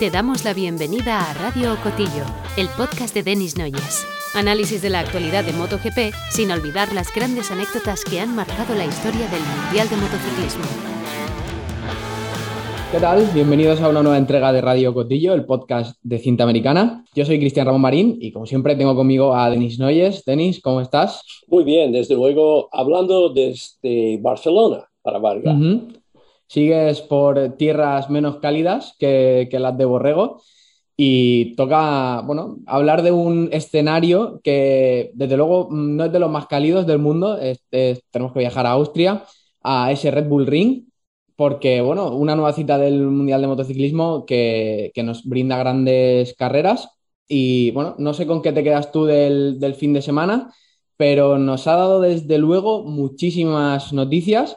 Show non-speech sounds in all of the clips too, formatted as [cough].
Te damos la bienvenida a Radio Cotillo, el podcast de Denis Noyes. Análisis de la actualidad de MotoGP sin olvidar las grandes anécdotas que han marcado la historia del Mundial de Motociclismo. ¿Qué tal? Bienvenidos a una nueva entrega de Radio Cotillo, el podcast de cinta americana. Yo soy Cristian Ramón Marín y como siempre tengo conmigo a Denis Noyes. Denis, ¿cómo estás? Muy bien, desde luego hablando desde Barcelona para variar. Sigues por tierras menos cálidas que, las de Borrego y toca, bueno, hablar de un escenario que desde luego no es de los más cálidos del mundo. tenemos que viajar a Austria, a ese Red Bull Ring, porque, bueno, una nueva cita del Mundial de Motociclismo que, nos brinda grandes carreras. Y, bueno, no sé con qué te quedas tú del, del fin de semana, pero nos ha dado desde luego muchísimas noticias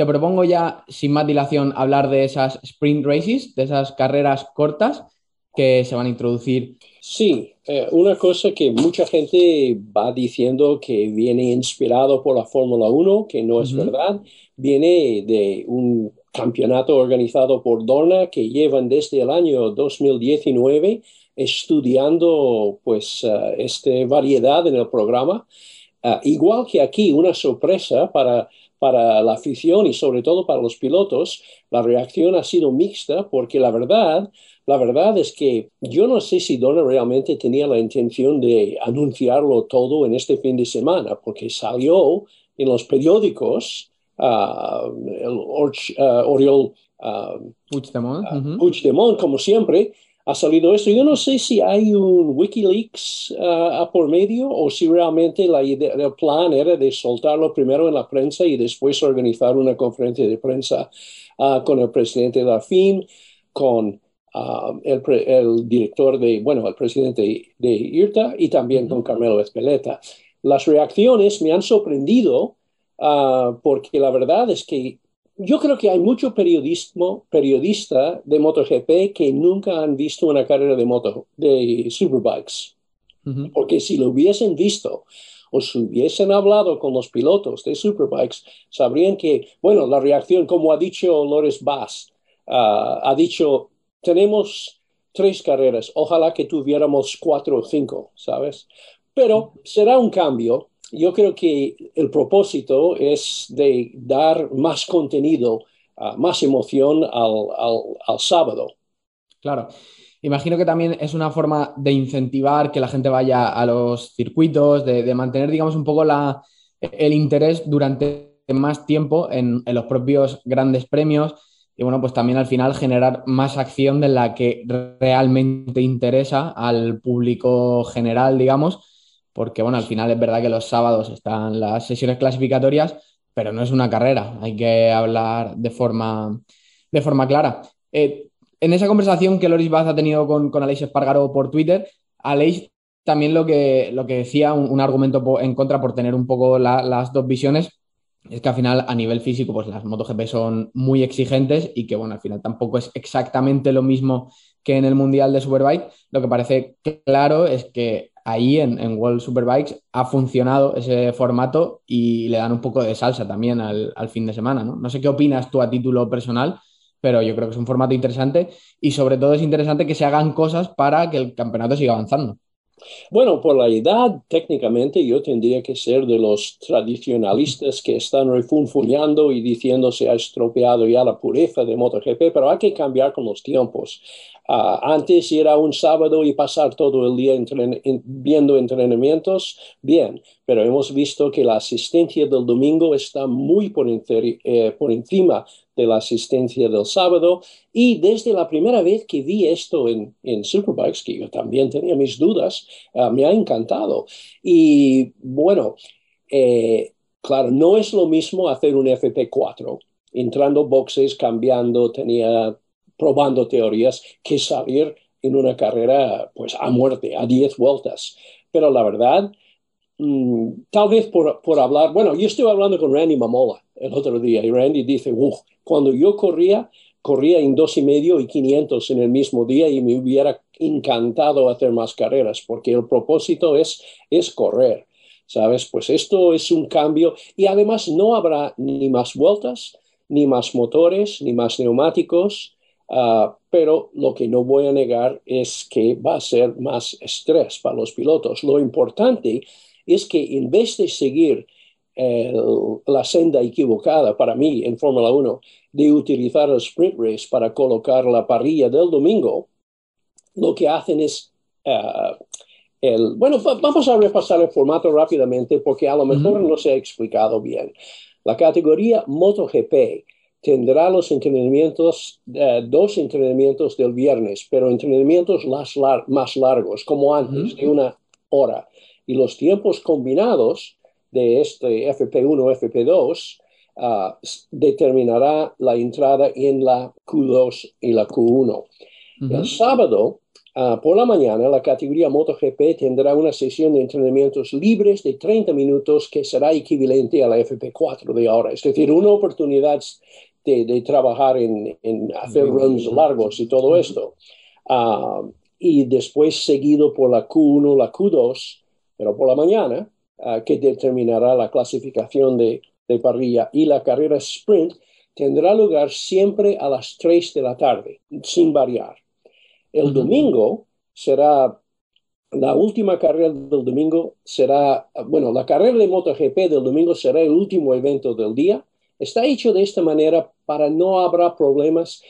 te propongo ya, sin más dilación, hablar de esas sprint races, de esas carreras cortas que se van a introducir. Sí, eh, una cosa que mucha gente va diciendo que viene inspirado por la Fórmula 1, que no es verdad, viene de un campeonato organizado por Dorna que llevan desde el año 2019 estudiando pues uh, esta variedad en el programa. Uh, igual que aquí, una sorpresa para para la afición y sobre todo para los pilotos, la reacción ha sido mixta porque la verdad, la verdad es que yo no sé si Donna realmente tenía la intención de anunciarlo todo en este fin de semana, porque salió en los periódicos uh, el uh, Oriol uh, Puigdemont, como siempre, ha salido esto. Yo no sé si hay un Wikileaks uh, por medio o si realmente la idea, el plan era de soltarlo primero en la prensa y después organizar una conferencia de prensa uh, con el presidente de la FIM, con uh, el, el, director de, bueno, el presidente de IRTA y también con Carmelo Espeleta. Las reacciones me han sorprendido porque la verdad es que yo creo que hay mucho periodismo, periodista de MotoGP que nunca han visto una carrera de moto, de Superbikes. Porque si lo hubiesen visto o si hubiesen hablado con los pilotos de Superbikes, sabrían que, bueno, la reacción, como ha dicho Lores Bass, ah, ha dicho, tenemos tres carreras, ojalá que tuviéramos cuatro o cinco, ¿sabes? Pero será un cambio yo creo que el propósito es de dar más contenido, ah, más emoción al, sábado. Claro. Imagino que también es una forma de incentivar que la gente vaya a los circuitos, de, mantener, digamos, un poco la, el interés durante más tiempo en, en, los propios grandes premios y, bueno, pues también al final generar más acción de la que realmente interesa al público general, digamos, porque bueno, al final es verdad que los sábados están las sesiones clasificatorias, pero no es una carrera, hay que hablar de forma, de forma clara. Eh, en esa conversación que Loris Baz ha tenido con, con Aleix Espargaro por Twitter, Aleix también lo que, lo que decía, un, argumento en contra por tener un poco las dos visiones, es que al final a nivel físico pues las MotoGP son muy exigentes y que bueno, al final tampoco es exactamente lo mismo que en el Mundial de Superbike. Lo que parece claro es que ahí en, World Superbikes ha funcionado ese formato y le dan un poco de salsa también al, fin de semana. ¿no? no sé qué opinas tú a título personal, pero yo creo que es un formato interesante y sobre todo es interesante que se hagan cosas para que el campeonato siga avanzando. Bueno, por la edad, técnicamente yo tendría que ser de los tradicionalistas que están refunfuñando y diciendo se ha estropeado ya la pureza de MotoGP, pero hay que cambiar con los tiempos. Ah, antes era un sábado y pasar todo el día viendo entrenamientos, bien, pero hemos visto que la asistencia del domingo está muy por, eh, por encima de la asistencia del sábado y desde la primera vez que vi esto en, en Superbikes, que yo también tenía mis dudas, ah, me ha encantado. Y bueno, eh, claro, no es lo mismo hacer un FP4 entrando boxes, cambiando, tenía probando teorías que salir en una carrera pues a muerte, a 10 vueltas. Pero la verdad, mm, tal vez por, por, hablar, bueno, yo estuve hablando con Randy Mamola el otro día y Randy dice, uff, cuando yo corría, corría en dos y medio y 500 en el mismo día y me hubiera encantado hacer más carreras porque el propósito es, es correr. ¿Sabes? Pues esto es un cambio y además no habrá ni más vueltas, ni más motores, ni más neumáticos, Ah, pero lo que no voy a negar es que va a ser más estrés para los pilotos. Lo importante es que en vez de seguir la senda equivocada para mí en Fórmula 1 de utilizar el sprint race para colocar la parrilla del domingo, lo que hacen es ah, el, bueno, vamos a repasar el formato rápidamente porque a lo mejor no se ha explicado bien. La categoría MotoGP tendrá los entrenamientos, eh, dos entrenamientos del viernes, pero entrenamientos más, largos, como antes, de una hora. Y los tiempos combinados de este FP1, FP2, ah, determinará la entrada en la Q2 y la Q1. El sábado, ah, por la mañana, la categoría MotoGP tendrá una sesión de entrenamientos libres de 30 minutos que será equivalente a la FP4 de ahora. Es decir, una oportunidad de, trabajar en, hacer runs largos y todo esto. Ah, y después seguido por la Q1, la Q2, pero por la mañana, ah, que determinará la clasificación de, parrilla. Y la carrera sprint tendrá lugar siempre a las 3 de la tarde, sin variar. El domingo será la última carrera del domingo será, bueno, la carrera de MotoGP del domingo será el último evento del día Está hecho de esta manera para no habrá problemas,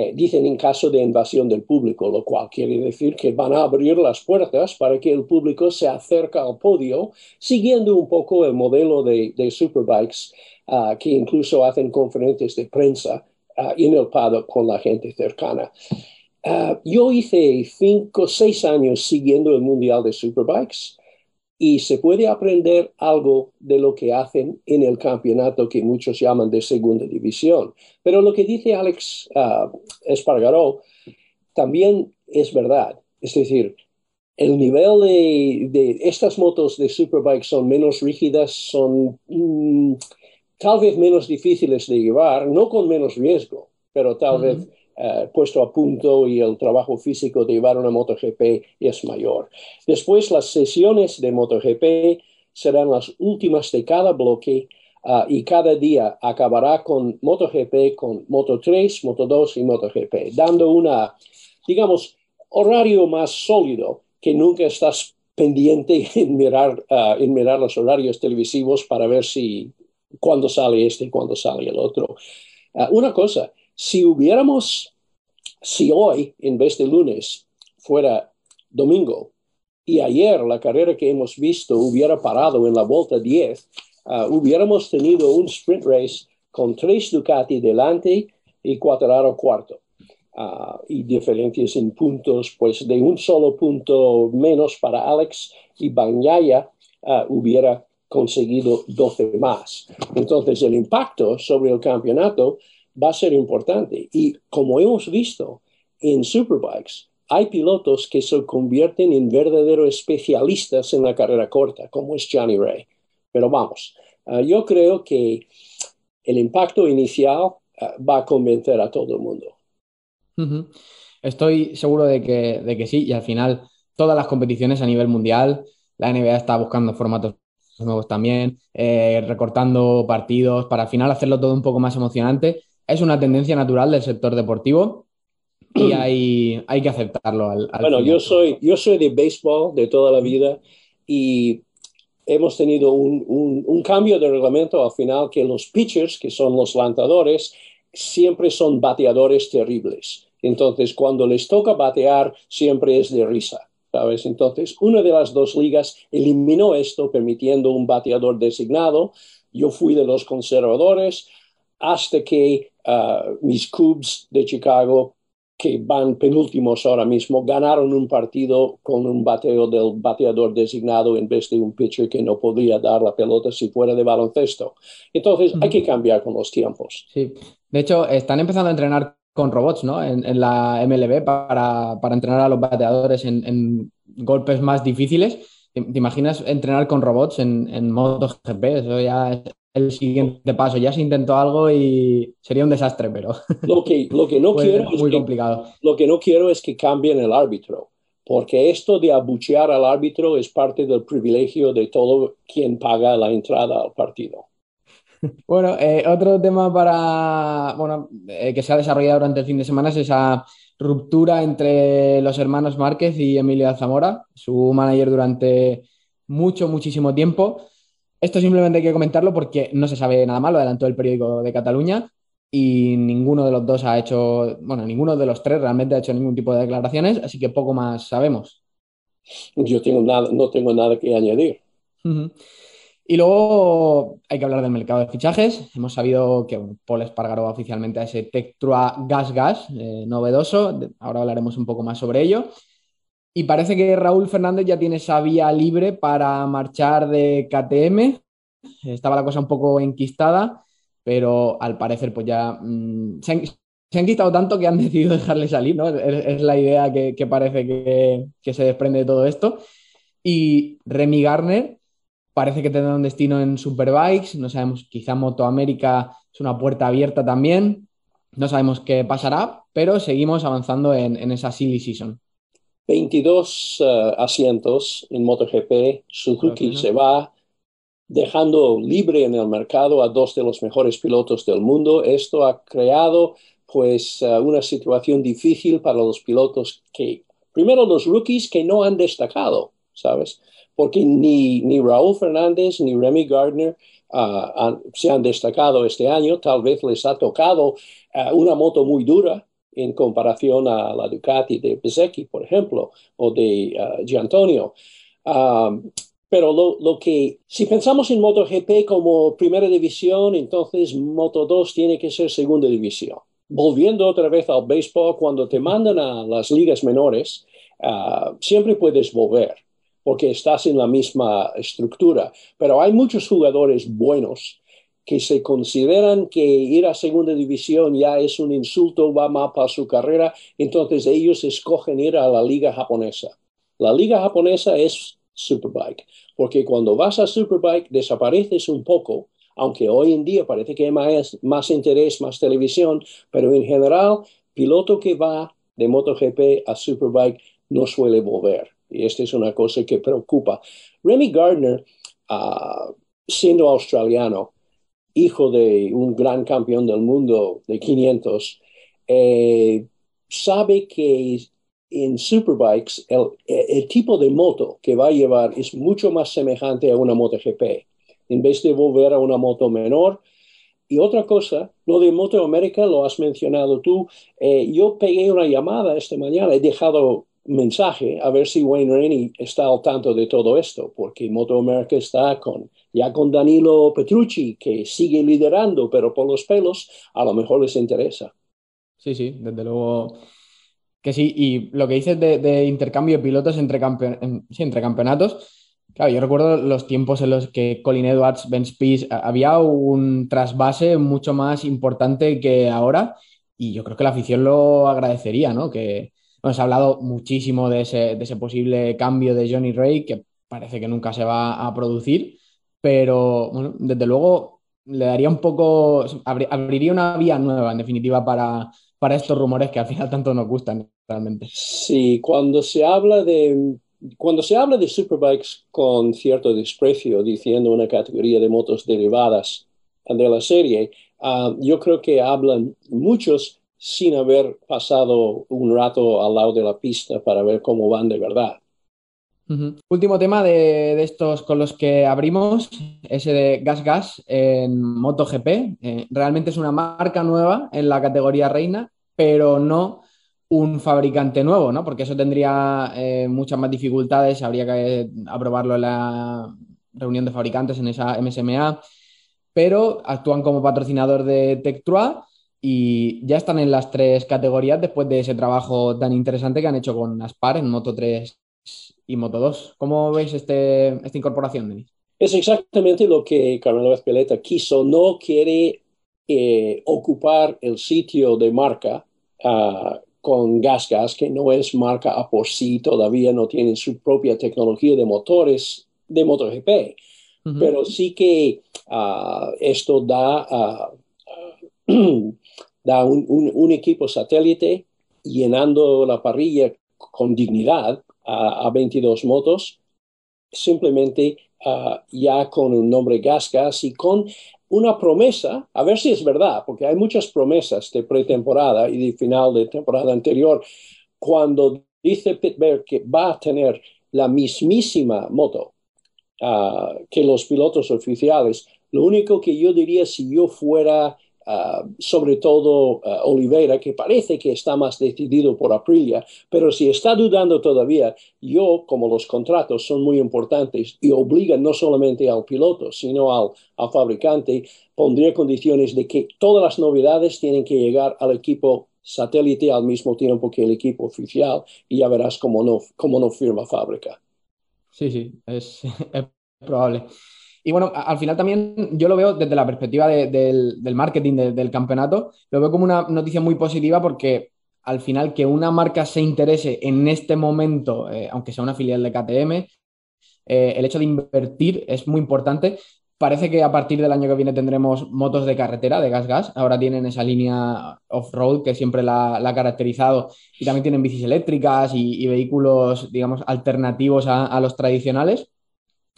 eh, dicen en caso de invasión del público, lo cual quiere decir que van a abrir las puertas para que el público se acerque al podio, siguiendo un poco el modelo de, Superbikes, ah, que incluso hacen conferencias de prensa uh, en el paddock con la gente cercana. Ah, yo hice cinco seis años siguiendo el Mundial de Superbikes y se puede aprender algo de lo que hacen en el campeonato que muchos llaman de segunda división. Pero lo que dice Alex uh, Espargaró también es verdad. Es decir, el nivel de, estas motos de Superbike son menos rígidas, son mm, tal vez menos difíciles de llevar, no con menos riesgo, pero tal vez eh, puesto a punto y el trabajo físico de llevar una MotoGP es mayor. Después, las sesiones de MotoGP serán las últimas de cada bloque ah, y cada día acabará con MotoGP, con Moto3, Moto2 y MotoGP, dando una, digamos, horario más sólido que nunca estás pendiente [laughs] en mirar, ah, en mirar los horarios televisivos para ver si cuándo sale este y cuándo sale el otro. Ah, una cosa, si hubiéramos, si hoy en vez de lunes fuera domingo y ayer la carrera que hemos visto hubiera parado en la vuelta 10, ah, hubiéramos tenido un sprint race con tres Ducati delante y Cuatraro cuarto. Uh, y diferencias en puntos, pues de un solo punto menos para Alex y Bañaya uh, hubiera conseguido 12 más. Entonces, el impacto sobre el campeonato va a ser importante. Y como hemos visto en Superbikes, hay pilotos que se convierten en verdaderos especialistas en la carrera corta, como es Johnny Ray. Pero vamos, ah, yo creo que el impacto inicial ah, va a convencer a todo el mundo. Estoy seguro de que, de que sí, y al final todas las competiciones a nivel mundial, la NBA está buscando formatos nuevos también, eh, recortando partidos para al final hacerlo todo un poco más emocionante es una tendencia natural del sector deportivo y [clears throat] hay, hay que aceptarlo. Al, bueno, yo soy, yo soy de béisbol de toda la vida y hemos tenido un, un, cambio de reglamento al final que los pitchers, que son los lanzadores, siempre son bateadores terribles. Entonces, cuando les toca batear, siempre es de risa. ¿sabes? Entonces, una de las dos ligas eliminó esto, permitiendo un bateador designado. Yo fui de los conservadores hasta que uh, mis Cubs de Chicago, que van penúltimos ahora mismo, ganaron un partido con un bateo del bateador designado en vez de un pitcher que no podía dar la pelota si fuera de baloncesto. Entonces, hay que cambiar con los tiempos. Sí, de hecho, están empezando a entrenar con robots, ¿no? En, la MLB para, para, entrenar a los bateadores en, en golpes más difíciles. ¿Te, imaginas entrenar con robots en, en MotoGP? Eso ya el siguiente paso. Ya se intentó algo y sería un desastre, pero lo que, lo que no [laughs] quiero es muy complicado. Lo que no quiero es que cambien el árbitro, porque esto de abuchear al árbitro es parte del privilegio de todo quien paga la entrada al partido. [laughs] Bueno, eh, otro tema para, bueno, eh, que se ha desarrollado durante el fin de semana es esa ruptura entre los hermanos Márquez y Emilio Zamora, su manager durante mucho, muchísimo tiempo. Esto simplemente hay que comentarlo porque no se sabe nada más, lo adelantó el periódico de Cataluña y ninguno de los dos ha hecho, bueno, ninguno de los tres realmente ha hecho ningún tipo de declaraciones, así que poco más sabemos. Yo tengo nada, no tengo nada que añadir. Y luego hay que hablar del mercado de fichajes. Hemos sabido que Paul Espargaro va oficialmente a ese Tectrua Gas Gas eh, novedoso. Ahora hablaremos un poco más sobre ello. Y parece que Raúl Fernández ya tiene esa vía libre para marchar de KTM. Estaba la cosa un poco enquistada, pero al parecer pues ya mm, se, han, se, tanto que han [laughs] decidido dejarle salir, ¿no? Es, la idea que, parece que, que se desprende de todo esto. Y Remy Garner parece que tendrá un destino en Superbikes, no sabemos, quizá Moto América es una puerta abierta también, no sabemos qué pasará, pero seguimos avanzando en, esa silly season. 22 eh, asientos en MotoGP, Suzuki se va dejando libre en el mercado a dos de los mejores pilotos del mundo. Esto ha creado pues eh, una situación difícil para los pilotos que, primero los rookies que no han destacado, ¿sabes? porque ni, ni Raúl Fernández ni Remy Gardner uh, se han destacado este año. Tal vez les ha tocado uh, una moto muy dura en comparación a la Ducati de Bezecchi, por ejemplo, o de uh, Giantonio. Um, pero lo, lo, que, si pensamos en MotoGP como primera división, entonces Moto 2 tiene que ser segunda división. Volviendo otra vez al béisbol, cuando te mandan a las ligas menores, siempre puedes volver porque estás en la misma estructura. Pero hay muchos jugadores buenos que se consideran que ir a segunda división ya es un insulto, va mal para su carrera, entonces ellos escogen ir a la liga japonesa. La liga japonesa es Superbike, porque cuando vas a Superbike desapareces un poco, aunque hoy en día parece que hay más, más interés, más televisión, pero en general, piloto que va de MotoGP a Superbike no suele volver. Y esta es una cosa que preocupa. Remy Gardner, ah, siendo australiano, hijo de un gran campeón del mundo de 500, eh, sabe que en Superbikes el, el, tipo de moto que va a llevar es mucho más semejante a una MotoGP. En vez de volver a una moto menor, y otra cosa, lo de Moto América lo has mencionado tú. Eh, yo pegué una llamada esta mañana, he dejado mensaje a ver si Wayne Rainey está al tanto de todo esto, porque Moto America está con, ya con Danilo Petrucci, que sigue liderando, pero por los pelos, a lo mejor les interesa. Sí, sí, desde luego que sí. Y lo que dices de, intercambio de pilotos entre, entre campeonatos, claro, yo recuerdo los tiempos en los que Colin Edwards, Ben Spies, había un trasvase mucho más importante que ahora, y yo creo que la afición lo agradecería, ¿no? Que, bueno, se ha hablado muchísimo de ese, de ese posible cambio de Johnny Ray, que parece que nunca se va a producir, pero bueno, desde luego le daría un poco, abriría una vía nueva, en definitiva, para, para estos rumores que al final tanto nos gustan realmente. Sí, cuando se habla de cuando se habla de superbikes con cierto desprecio, diciendo una categoría de motos derivadas de la serie, ah, yo creo que hablan muchos sin haber pasado un rato al lado de la pista para ver cómo van de verdad. Último tema de, estos con los que abrimos, ese de Gas Gas en MotoGP. Eh, realmente es una marca nueva en la categoría reina, pero no un fabricante nuevo, ¿no? Porque eso tendría eh, muchas más dificultades, habría que aprobarlo en la reunión de fabricantes en esa MSMA, pero actúan como patrocinador de Tectrua y ya están en las tres categorías después de ese trabajo tan interesante que han hecho con Aspar en Moto 3 y Moto 2. ¿Cómo veis este, esta incorporación, Denis? Es exactamente lo que Carmelo Espeleta quiso. No quiere eh, ocupar el sitio de marca uh, con Gas Gas, que no es marca a por sí, todavía no tiene su propia tecnología de motores de MotoGP. Pero sí que uh, esto da uh, [clears throat] da un, equipo satélite llenando la parrilla con dignidad a, 22 motos, simplemente ah, ya con un nombre Gas Gas y con una promesa, a ver si es verdad, porque hay muchas promesas de pretemporada y de final de temporada anterior, cuando dice Pittsburgh que va a tener la mismísima moto ah, que los pilotos oficiales, lo único que yo diría si yo fuera Ah, sobre todo uh, Oliveira, que parece que está más decidido por Aprilia, pero si está dudando todavía, yo, como los contratos son muy importantes y obligan no solamente al piloto, sino al, al fabricante, pondría condiciones de que todas las novedades tienen que llegar al equipo satélite al mismo tiempo que el equipo oficial y ya verás cómo no, cómo no firma fábrica. Sí, sí, es, [laughs] es probable. Y bueno, al final también yo lo veo desde la perspectiva del, marketing del campeonato, lo veo como una noticia muy positiva porque al final que una marca se interese en este momento, eh, aunque sea una filial de KTM, eh, el hecho de invertir es muy importante. Parece que a partir del año que viene tendremos motos de carretera, de gas-gas. Ahora tienen esa línea off-road que siempre la, ha caracterizado y también tienen bicis eléctricas y, vehículos, digamos, alternativos a los tradicionales.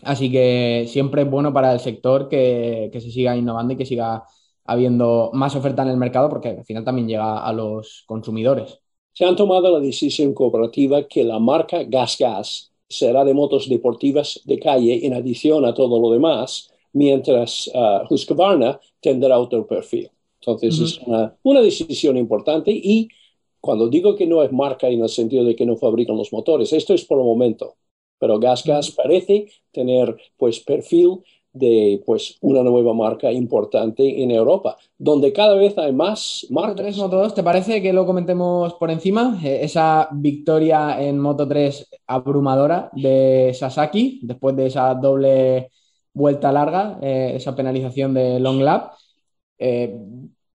Así que siempre es bueno para el sector que, se siga innovando y que siga habiendo más oferta en el mercado porque al final también llega a los consumidores. Se han tomado la decisión cooperativa que la marca Gas Gas será de motos deportivas de calle en adición a todo lo demás, mientras uh, Husqvarna tendrá otro perfil. Entonces es una, una decisión importante y cuando digo que no es marca en el sentido de que no fabrican los motores, esto es por el momento pero Gas Gas parece tener pues perfil de pues una nueva marca importante en Europa, donde cada vez hay más marcas. Moto 3, Moto 2, ¿te parece que lo comentemos por encima? Eh, esa victoria en Moto 3 abrumadora de Sasaki, después de esa doble vuelta larga, eh, esa penalización de Long Lap, eh,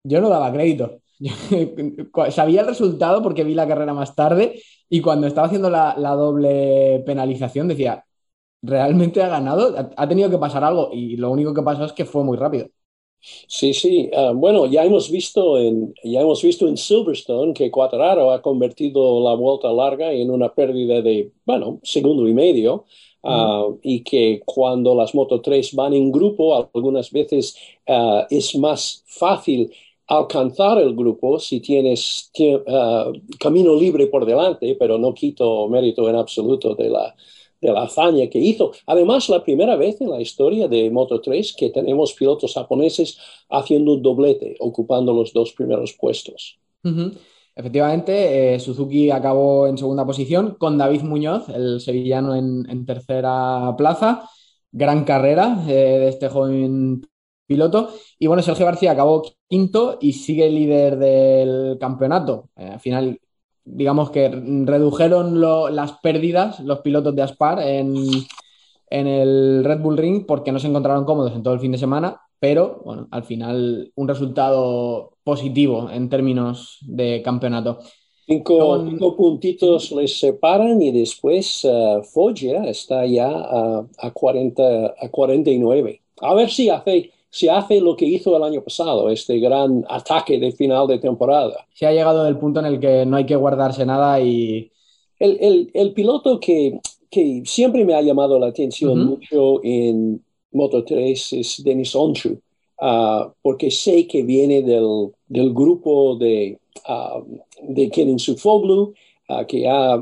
yo no daba crédito. [laughs] Sabía el resultado porque vi la carrera más tarde y cuando estaba haciendo la, doble penalización decía, realmente ha ganado, ha, tenido que pasar algo y lo único que pasó es que fue muy rápido. Sí, sí. Ah, bueno, ya hemos visto en ya hemos visto en Silverstone que Quattraro ha convertido la vuelta larga en una pérdida de, bueno, segundo y medio. Ah, y que cuando las Moto 3 van en grupo, algunas veces ah, es más fácil alcanzar el grupo si tienes uh, camino libre por delante, pero no quito mérito en absoluto de la, de la hazaña que hizo. Además, la primera vez en la historia de Moto 3 que tenemos pilotos japoneses haciendo un doblete, ocupando los dos primeros puestos. Efectivamente, eh, Suzuki acabó en segunda posición con David Muñoz, el sevillano en, tercera plaza. Gran carrera eh, de este joven piloto. Y bueno, Sergio García acabó quinto y sigue líder del campeonato. Eh, al final, digamos que redujeron las pérdidas los pilotos de Aspar en, en, el Red Bull Ring porque no se encontraron cómodos en todo el fin de semana. Pero bueno, al final un resultado positivo en términos de campeonato. Cinco, puntitos les separan y después uh, Foggia está ya a, a, 40, a 49. A ver si hace se hace lo que hizo el año pasado, este gran ataque de final de temporada. Se ha llegado del punto en el que no hay que guardarse nada y... El, piloto que, siempre me ha llamado la atención mucho en Moto 3 es Denis Onchu, ah, porque sé que viene del, grupo de, uh, de Kenin Sufoglu, uh, que ha...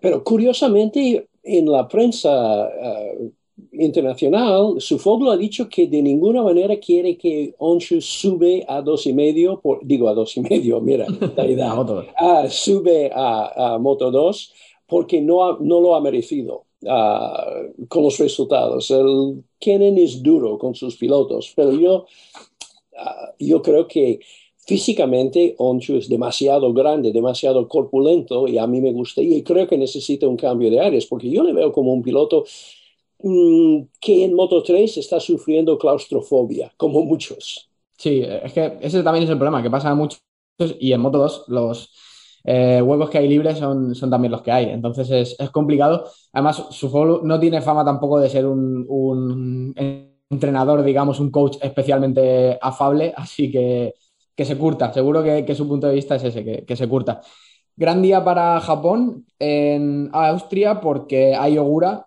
pero curiosamente en la prensa internacional, Sufoglu ha dicho que de ninguna manera quiere que Onshu sube a dos y medio, digo a dos y medio, mira, [laughs] ah, sube a, Moto 2 porque no, no lo ha merecido ah, con los resultados. El Kennen es duro con sus pilotos, pero yo, ah, yo creo que físicamente Onshu es demasiado grande, demasiado corpulento y a mí me gusta y creo que necesita un cambio de áreas porque yo le veo como un piloto que en Moto 3 está sufriendo claustrofobia, como muchos. Sí, es que ese también es el problema, que pasa a muchos y en Moto 2 los eh, huecos que hay libres son, son también los que hay. Entonces es, es complicado. Además, su no tiene fama tampoco de ser un, entrenador, digamos, un coach especialmente afable, [laughs] así que, que se curta. Seguro que, su punto de vista es ese, que, que se curta. Gran día para Japón en Austria porque hay Ogura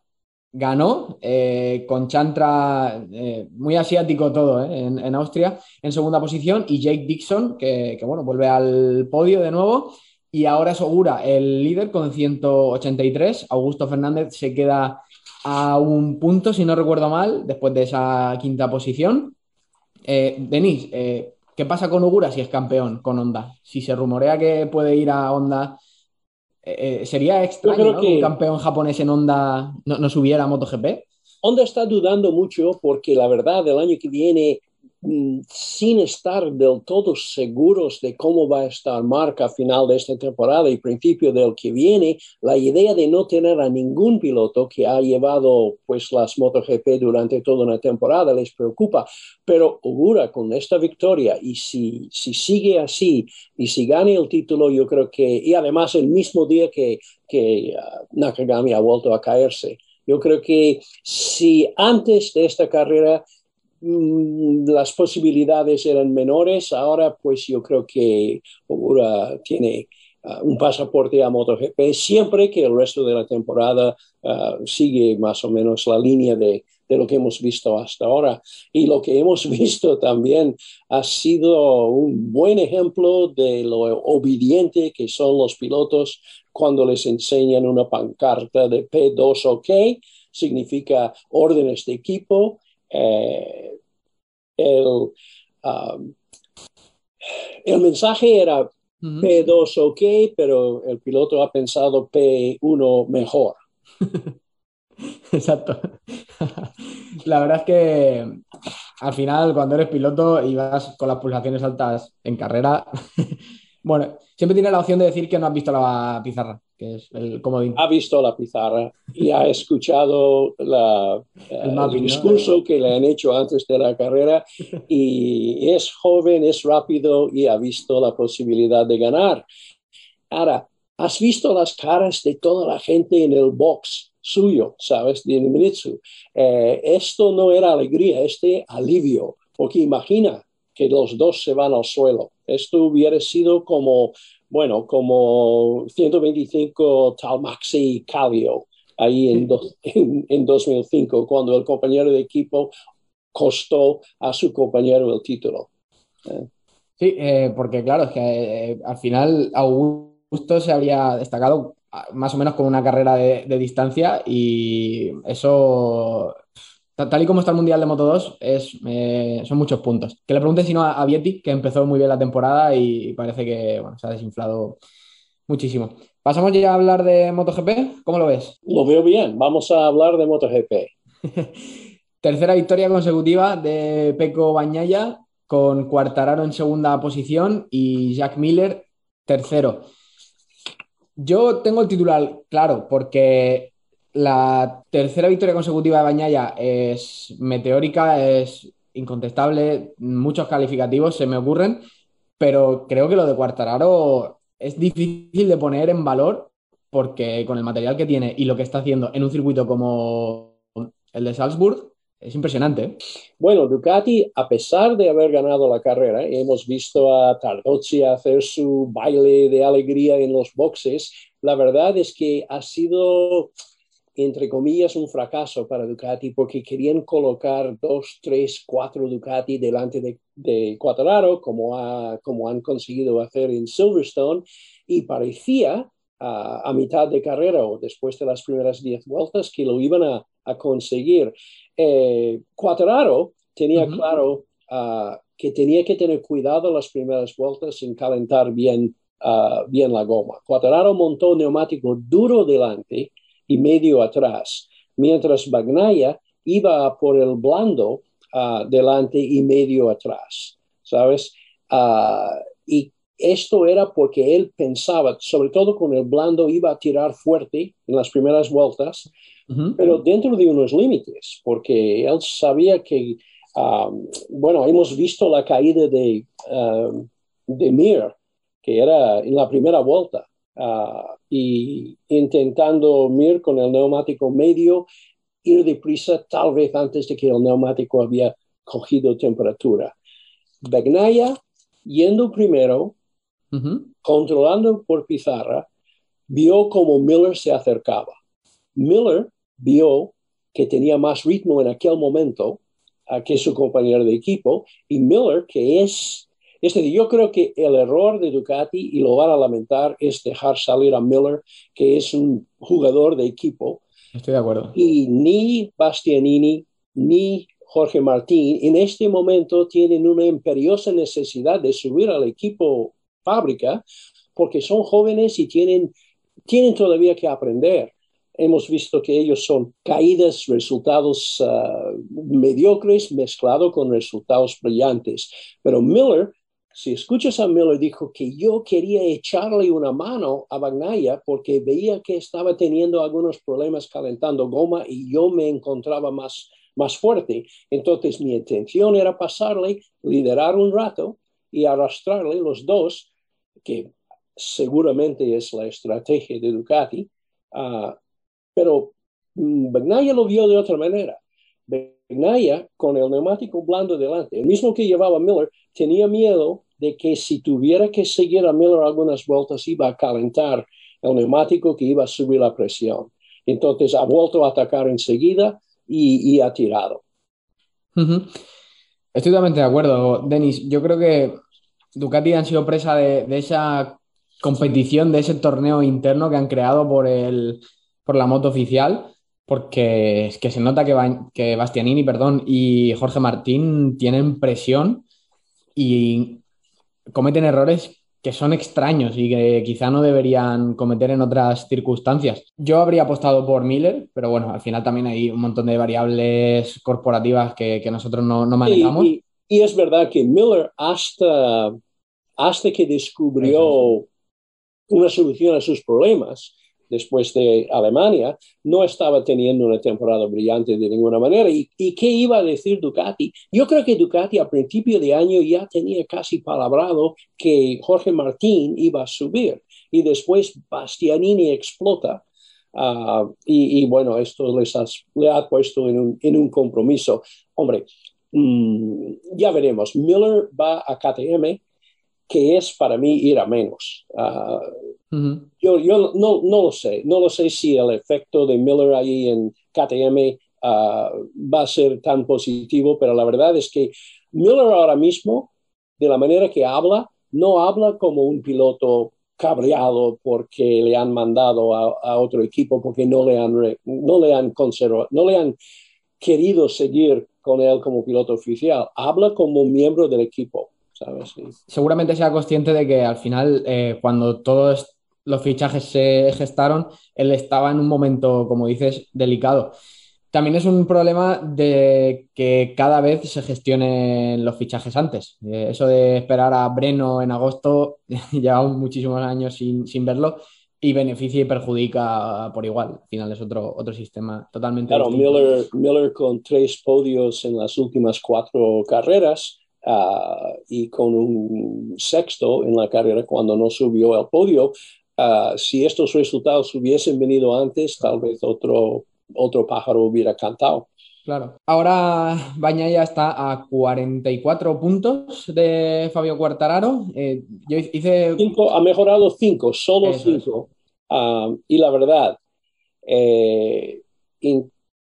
ganó eh, con Chantra, eh, muy asiático todo eh, en, Austria, en segunda posición, y Jake Dixon, que, bueno, vuelve al podio de nuevo, y ahora es Ogura el líder con 183, Augusto Fernández se queda a un punto, si no recuerdo mal, después de esa quinta posición. Denis, ¿qué pasa con Ogura si es campeón con Honda? Si se rumorea que puede ir a Honda eh, sería extraño que un campeón japonés en Honda no, subiera a MotoGP. Honda está dudando mucho porque la verdad el año que viene sin estar del todo seguros de cómo va a estar marca final de esta temporada y principio del que viene, la idea de no tener a ningún piloto que ha llevado pues las MotoGP durante toda una temporada les preocupa, pero Ogura con esta victoria y si, si sigue así y si gane el título, yo creo que, y además el mismo día que, que uh, Nakagami ha vuelto a caerse, yo creo que si antes de esta carrera Mm, las posibilidades eran menores. Ahora, pues yo creo que Ogura tiene ah, un pasaporte a MotoGP siempre que el resto de la temporada ah, sigue más o menos la línea de, de, lo que hemos visto hasta ahora. Y lo que hemos [laughs] visto también ha sido un buen ejemplo de lo obediente que son los pilotos cuando les enseñan una pancarta de P2 OK, significa órdenes de equipo eh, el, um, el mensaje era P2 ok, pero el piloto ha pensado P1 mejor. [laughs] Exacto. La verdad es que al final, cuando eres piloto y vas con las pulsaciones altas en carrera, [laughs] bueno, siempre tienes la opción de decir que no has visto la pizarra que es el comodín. Ha visto la pizarra y ha escuchado la, el, discurso que le han hecho antes de la carrera [laughs] y es joven, es rápido y ha visto la posibilidad de ganar. Ahora, has visto las caras de toda la gente en el box suyo, ¿sabes? De Nimitsu. Eh, esto no era alegría, este alivio, porque imagina que los dos se van al suelo. Esto hubiera sido como bueno, como 125 Talmaxi Calio ahí en, en, 2005, cuando el compañero de equipo costó a su compañero el título. Eh. Sí, eh, porque claro, es que eh, al final Augusto se habría destacado ah, más o menos con una carrera de, de distancia y eso tal y como está el Mundial de Moto 2, es, eh, son muchos puntos. Que le pregunte si no a, Vietti, que empezó muy bien la temporada y parece que se ha desinflado muchísimo. Pasamos ya a hablar de MotoGP. ¿Cómo lo ves? Lo veo bien. Vamos a hablar de MotoGP. [laughs] Tercera victoria consecutiva de Peco Bañaya con Cuartararo en segunda posición y Jack Miller tercero. Yo tengo el titular claro porque la tercera victoria consecutiva de Bañaya es meteórica, es incontestable, muchos calificativos se me ocurren, pero creo que lo de Cuartararo es difícil de poner en valor porque con el material que tiene y lo que está haciendo en un circuito como el de Salzburg, es impresionante. ¿eh? Bueno, Ducati, a pesar de haber ganado la carrera, hemos visto a Tardozzi hacer su baile de alegría en los boxes. La verdad es que ha sido entre comillas, un fracaso para Ducati porque querían colocar dos, tres, cuatro Ducati delante de, de como, ha, como han conseguido hacer en Silverstone, y parecía a, mitad de carrera o después de las primeras diez vueltas que lo iban a, conseguir. Eh, tenía claro que tenía que tener cuidado las primeras vueltas sin calentar bien, ah, bien la goma. Quattraro montó neumático duro delante y medio atrás, mientras Bagnaya iba por el blando ah, delante y medio atrás, ¿sabes? Ah, y esto era porque él pensaba, sobre todo con el blando, iba a tirar fuerte en las primeras vueltas, pero dentro de unos límites, porque él sabía que, ah, bueno, hemos visto la caída de, de Mir, que era en la primera vuelta y intentando ir con el neumático medio, ir deprisa tal vez antes de que el neumático había cogido temperatura. Bagnaya, yendo primero, controlando por pizarra, vio como Miller se acercaba. Miller vio que tenía más ritmo en aquel momento que su compañero de equipo, y Miller, que es, es decir, yo creo que el error de Ducati, y lo van a lamentar, es dejar salir a Miller, que es un jugador de equipo. Estoy de acuerdo. Y ni Bastianini, ni Jorge Martín, en este momento tienen una imperiosa necesidad de subir al equipo fábrica porque son jóvenes y tienen, tienen todavía que aprender. Hemos visto que ellos son caídas, resultados ah, mediocres mezclado con resultados brillantes. Pero Miller, si escuchas a Miller, dijo que yo quería echarle una mano a Bagnaya porque veía que estaba teniendo algunos problemas calentando goma y yo me encontraba más más fuerte. Entonces mi intención era pasarle, liderar un rato y arrastrarle los dos, que seguramente es la estrategia de Ducati, pero um, lo vio de otra manera. Bagnaia, con el neumático blando delante, el mismo que llevaba Miller, tenía miedo de que si tuviera que seguir a Miller algunas vueltas iba a calentar el neumático que iba a subir la presión. Entonces ha vuelto a atacar enseguida, y, ha tirado. Estoy totalmente de acuerdo, Denis. Yo creo que Ducati han sido presa de, esa competición, de ese torneo interno que han creado por, el, por la moto oficial, porque es que se nota que, que Bastianini perdón, y Jorge Martín tienen presión y cometen errores que son extraños y que quizá no deberían cometer en otras circunstancias. Yo habría apostado por Miller, pero bueno, al final también hay un montón de variables corporativas que, nosotros no, manejamos. Y, es verdad que Miller hasta, hasta que descubrió una solución a sus problemas, después de Alemania, no estaba teniendo una temporada brillante de ninguna manera. ¿Y, qué iba a decir Ducati? Yo creo que Ducati a principio de año ya tenía casi palabrado que Jorge Martín iba a subir y después Bastianini explota. Ah, y, bueno, esto les le ha puesto en un, compromiso. Hombre, mm, ya veremos. Miller va a KTM, que es para mí ir a menos. Ah, yo, yo no, no lo sé, no lo sé si el efecto de Miller ahí en KTM ah, va a ser tan positivo, pero la verdad es que Miller ahora mismo, de la manera que habla, no habla como un piloto cabreado porque le han mandado a, otro equipo, porque no le han, no le han conservado, no le han querido seguir con él como piloto oficial. Habla como miembro del equipo. ¿Sabes? Seguramente sea consciente de que al final, eh, cuando todo los fichajes se gestaron, él estaba en un momento, como dices, delicado. También es un problema de que cada vez se gestionen los fichajes antes. Eh, eso de esperar a Breno en agosto, [laughs] llevamos muchísimos años sin, verlo y beneficia y perjudica por igual. Al final es otro, otro sistema totalmente claro, Miller, Miller con tres podios en las últimas cuatro carreras uh, y con un sexto en la carrera cuando no subió al podio, Ah, si estos resultados hubiesen venido antes, tal vez otro, otro pájaro hubiera cantado. Claro. Ahora Bañaya está a 44 puntos de Fabio Quartararo. Eh, yo hice... Cinco, ha mejorado 5, solo 5. Ah, y la verdad, eh, en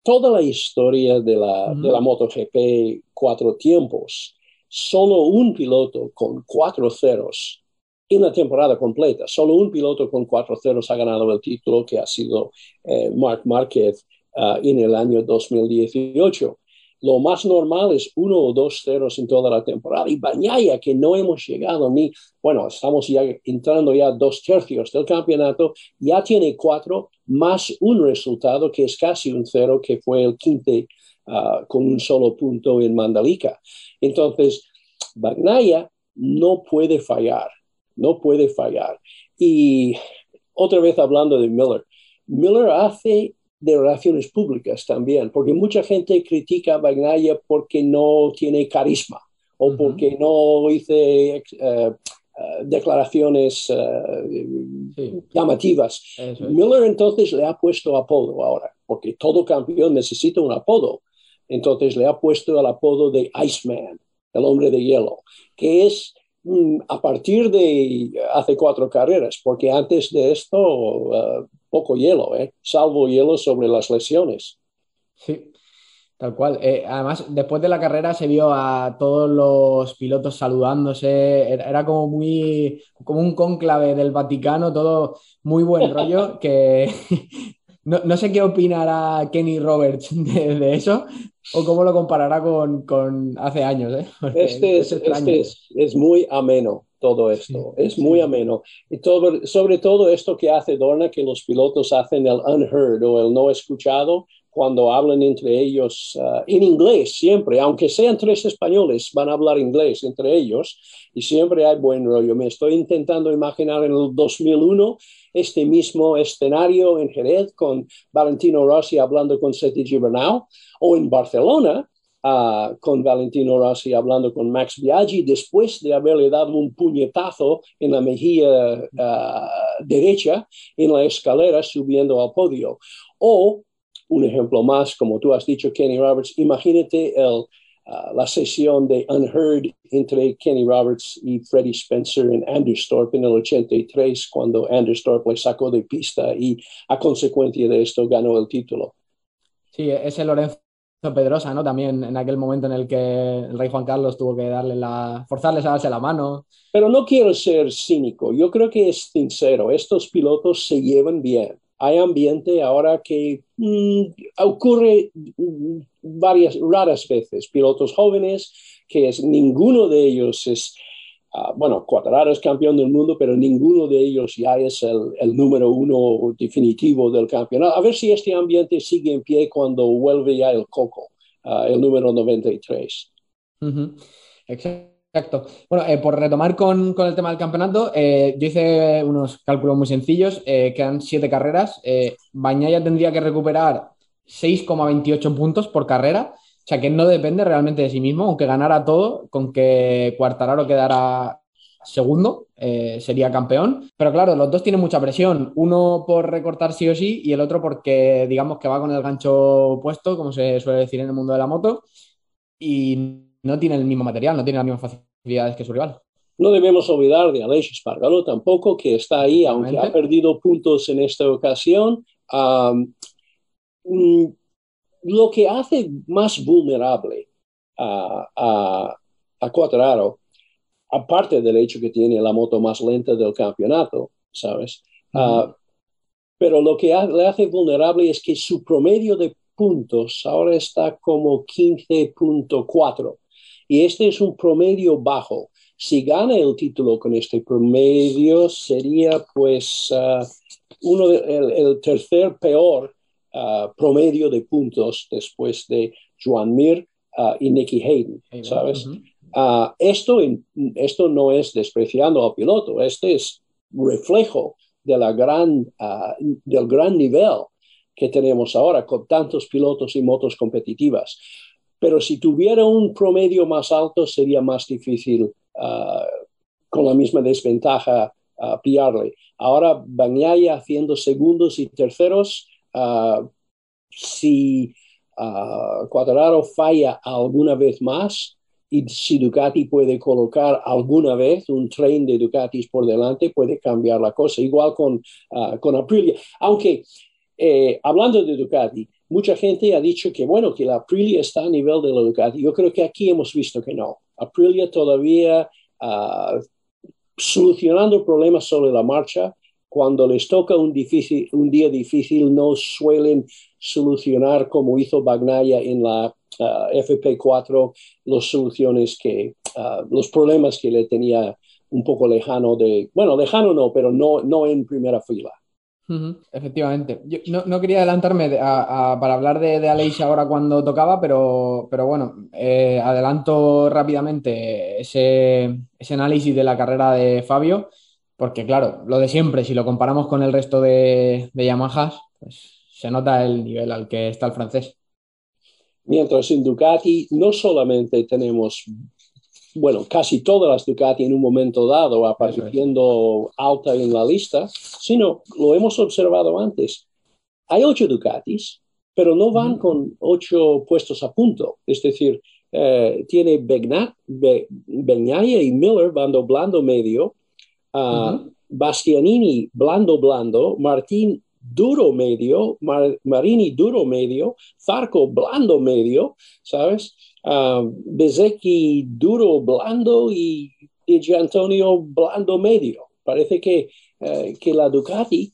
toda la historia de la, de la MotoGP cuatro tiempos, solo un piloto con cuatro ceros en la temporada completa. Solo un piloto con cuatro ceros ha ganado el título, que ha sido eh, Mark Marquez ah, en el año 2018. Lo más normal es uno o dos ceros en toda la temporada. Y Bañaya, que no hemos llegado ni, bueno, estamos ya entrando ya dos tercios del campeonato, ya tiene cuatro más un resultado que es casi un cero, que fue el quinto ah, con un solo punto en Mandalika. Entonces, Bagnaya no puede fallar no puede fallar. Y otra vez hablando de Miller, Miller hace de relaciones públicas también, porque mucha gente critica a Bagnaya porque no tiene carisma o porque no hice eh, eh, declaraciones eh, llamativas. Miller entonces le ha puesto apodo ahora, porque todo campeón necesita un apodo. Entonces le ha puesto el apodo de Iceman, el hombre de hielo, que es Mm, a partir de hace cuatro carreras, porque antes de esto uh, poco hielo, ¿eh? salvo hielo sobre las lesiones. Sí, tal cual. Eh, además, después de la carrera se vio a todos los pilotos saludándose, era, como muy, como un cónclave del Vaticano, todo muy buen rollo, que [laughs] no, sé qué opinará Kenny Roberts [laughs] de, eso o cómo lo comparará con, hace años. ¿eh? Este, este, es, es, muy ameno todo esto. es muy ameno. Y todo, sobre todo esto que hace Dorna, que los pilotos hacen el unheard o el no escuchado cuando hablan entre ellos uh, en inglés siempre, aunque sean tres españoles, van a hablar inglés entre ellos y siempre hay buen rollo. Me estoy intentando imaginar en el 2001 este mismo escenario en Jerez con Valentino Rossi hablando con Seti Gibernau o en Barcelona Uh, con Valentino Rossi hablando con Max Biaggi después de haberle dado un puñetazo en la mejilla uh, derecha en la escalera subiendo al podio. O, un ejemplo más, como tú has dicho, Kenny Roberts, imagínate el, uh, la sesión de Unheard entre Kenny Roberts y Freddie Spencer en Anderstorp en el 83, cuando Anderstorp le sacó de pista y a consecuencia de esto ganó el título. Sí, ese Lorenzo Pedrosa, ¿no? También en aquel momento en el que el rey Juan Carlos tuvo que darle la, forzarles a darse la mano. Pero no quiero ser cínico, yo creo que es sincero, estos pilotos se llevan bien. Hay ambiente ahora que mm, ocurre mm, varias, raras veces, pilotos jóvenes, que es, ninguno de ellos es Ah, bueno, Cuadrado es campeón del mundo, pero ninguno de ellos ya es el, número uno definitivo del campeonato. A ver si este ambiente sigue en pie cuando vuelve ya el Coco, uh, el número 93. Exacto. Bueno, eh, por retomar con, con, el tema del campeonato, eh, yo hice unos cálculos muy sencillos, eh, quedan siete carreras. Eh, Bañaya tendría que recuperar 6,28 puntos por carrera o sea, que no depende realmente de sí mismo, aunque ganara todo, con que Cuartararo quedara segundo, sería campeón. Pero claro, los dos tienen mucha presión. Uno por recortar sí o sí y el otro porque digamos que va con el gancho puesto, como se suele decir en el mundo de la moto, y no tiene el mismo material, no tiene las mismas facilidades que su rival. No debemos olvidar de Aleix Espargalo tampoco, que está ahí, aunque ha perdido puntos en esta ocasión. Mm, lo que hace más vulnerable a, a, a aparte del hecho que tiene la moto más lenta del campeonato, ¿sabes? Ah, pero lo que le hace vulnerable es que su promedio de puntos ahora está como 15.4 y este es un promedio bajo. Si gana el título con este promedio sería pues ah, uno el tercer peor Uh, promedio de puntos después de Joan Mir uh, y Nicky Hayden, ¿sabes? Uh, esto, esto no es despreciando al piloto, este es reflejo de la gran, del gran nivel que tenemos ahora con tantos pilotos y motos competitivas. Pero si tuviera un promedio más alto sería más difícil con la misma desventaja pillarle. Ahora Bagnaia haciendo segundos y terceros Ah, si uh, Cuadrado falla alguna vez más y si Ducati puede colocar alguna vez un tren de Ducatis por delante, puede cambiar la cosa. Igual con, ah, con Aprilia. Aunque, eh, hablando de Ducati, mucha gente ha dicho que, bueno, que la Aprilia está a nivel de la Ducati. Yo creo que aquí hemos visto que no. Aprilia todavía solucionando problemas sobre la marcha, cuando les toca un, día difícil no suelen solucionar como hizo Bagnaya en la uh, FP4 las soluciones que, uh, los problemas que le tenía un poco lejano de, bueno, lejano no, pero no, no en primera fila. Efectivamente. Yo no, no, quería adelantarme para hablar de, de Aleix ahora cuando tocaba, pero, pero bueno, eh, adelanto rápidamente ese, ese análisis de la carrera de Fabio. Porque claro, lo de siempre, si lo comparamos con el resto de, de Yamahas, pues se nota el nivel al que está el francés. Mientras en Ducati no solamente tenemos, bueno, casi todas las Ducati en un momento dado apareciendo alta en la lista, sino lo hemos observado antes. Hay ocho Ducatis, pero no van con ocho puestos a punto. Es decir, eh, tiene Begnat, Be, y Miller van doblando medio, Bastianini blando blando, Martín duro medio, Marini duro medio, Zarco blando medio, ¿sabes? Uh, Bezecchi duro blando y Di Antonio blando medio. Parece que, eh, que la Ducati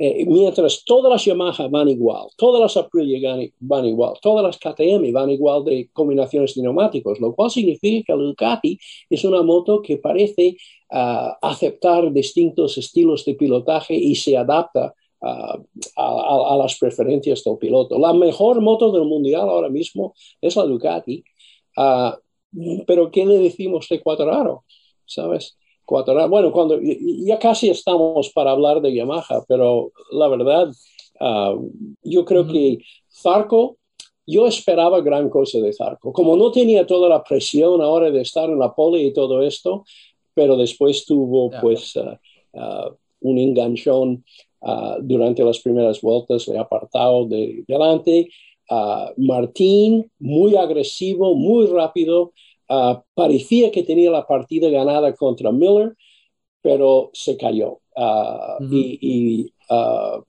eh, mientras todas las Yamaha van igual, todas las Aprilia van igual, todas las KTM van igual de combinaciones neumáticos, lo cual significa que la Ducati es una moto que parece ah, aceptar distintos estilos de pilotaje y se adapta a, las preferencias del piloto. La mejor moto del mundial ahora mismo es la Ducati, ah, pero ¿qué le decimos de Quattraro? ¿Sabes? Bueno, cuando ya casi estamos para hablar de Yamaha, pero la verdad, ah, yo creo que Zarco, yo esperaba gran cosa de Zarco. Como no tenía toda la presión ahora de estar en la pole y todo esto, pero después tuvo pues ah, un enganchón durante las primeras vueltas, le ha apartado de delante. Martín, muy agresivo, muy rápido. Ah, parecía que tenía la partida ganada contra Miller, pero se cayó. Y, ah,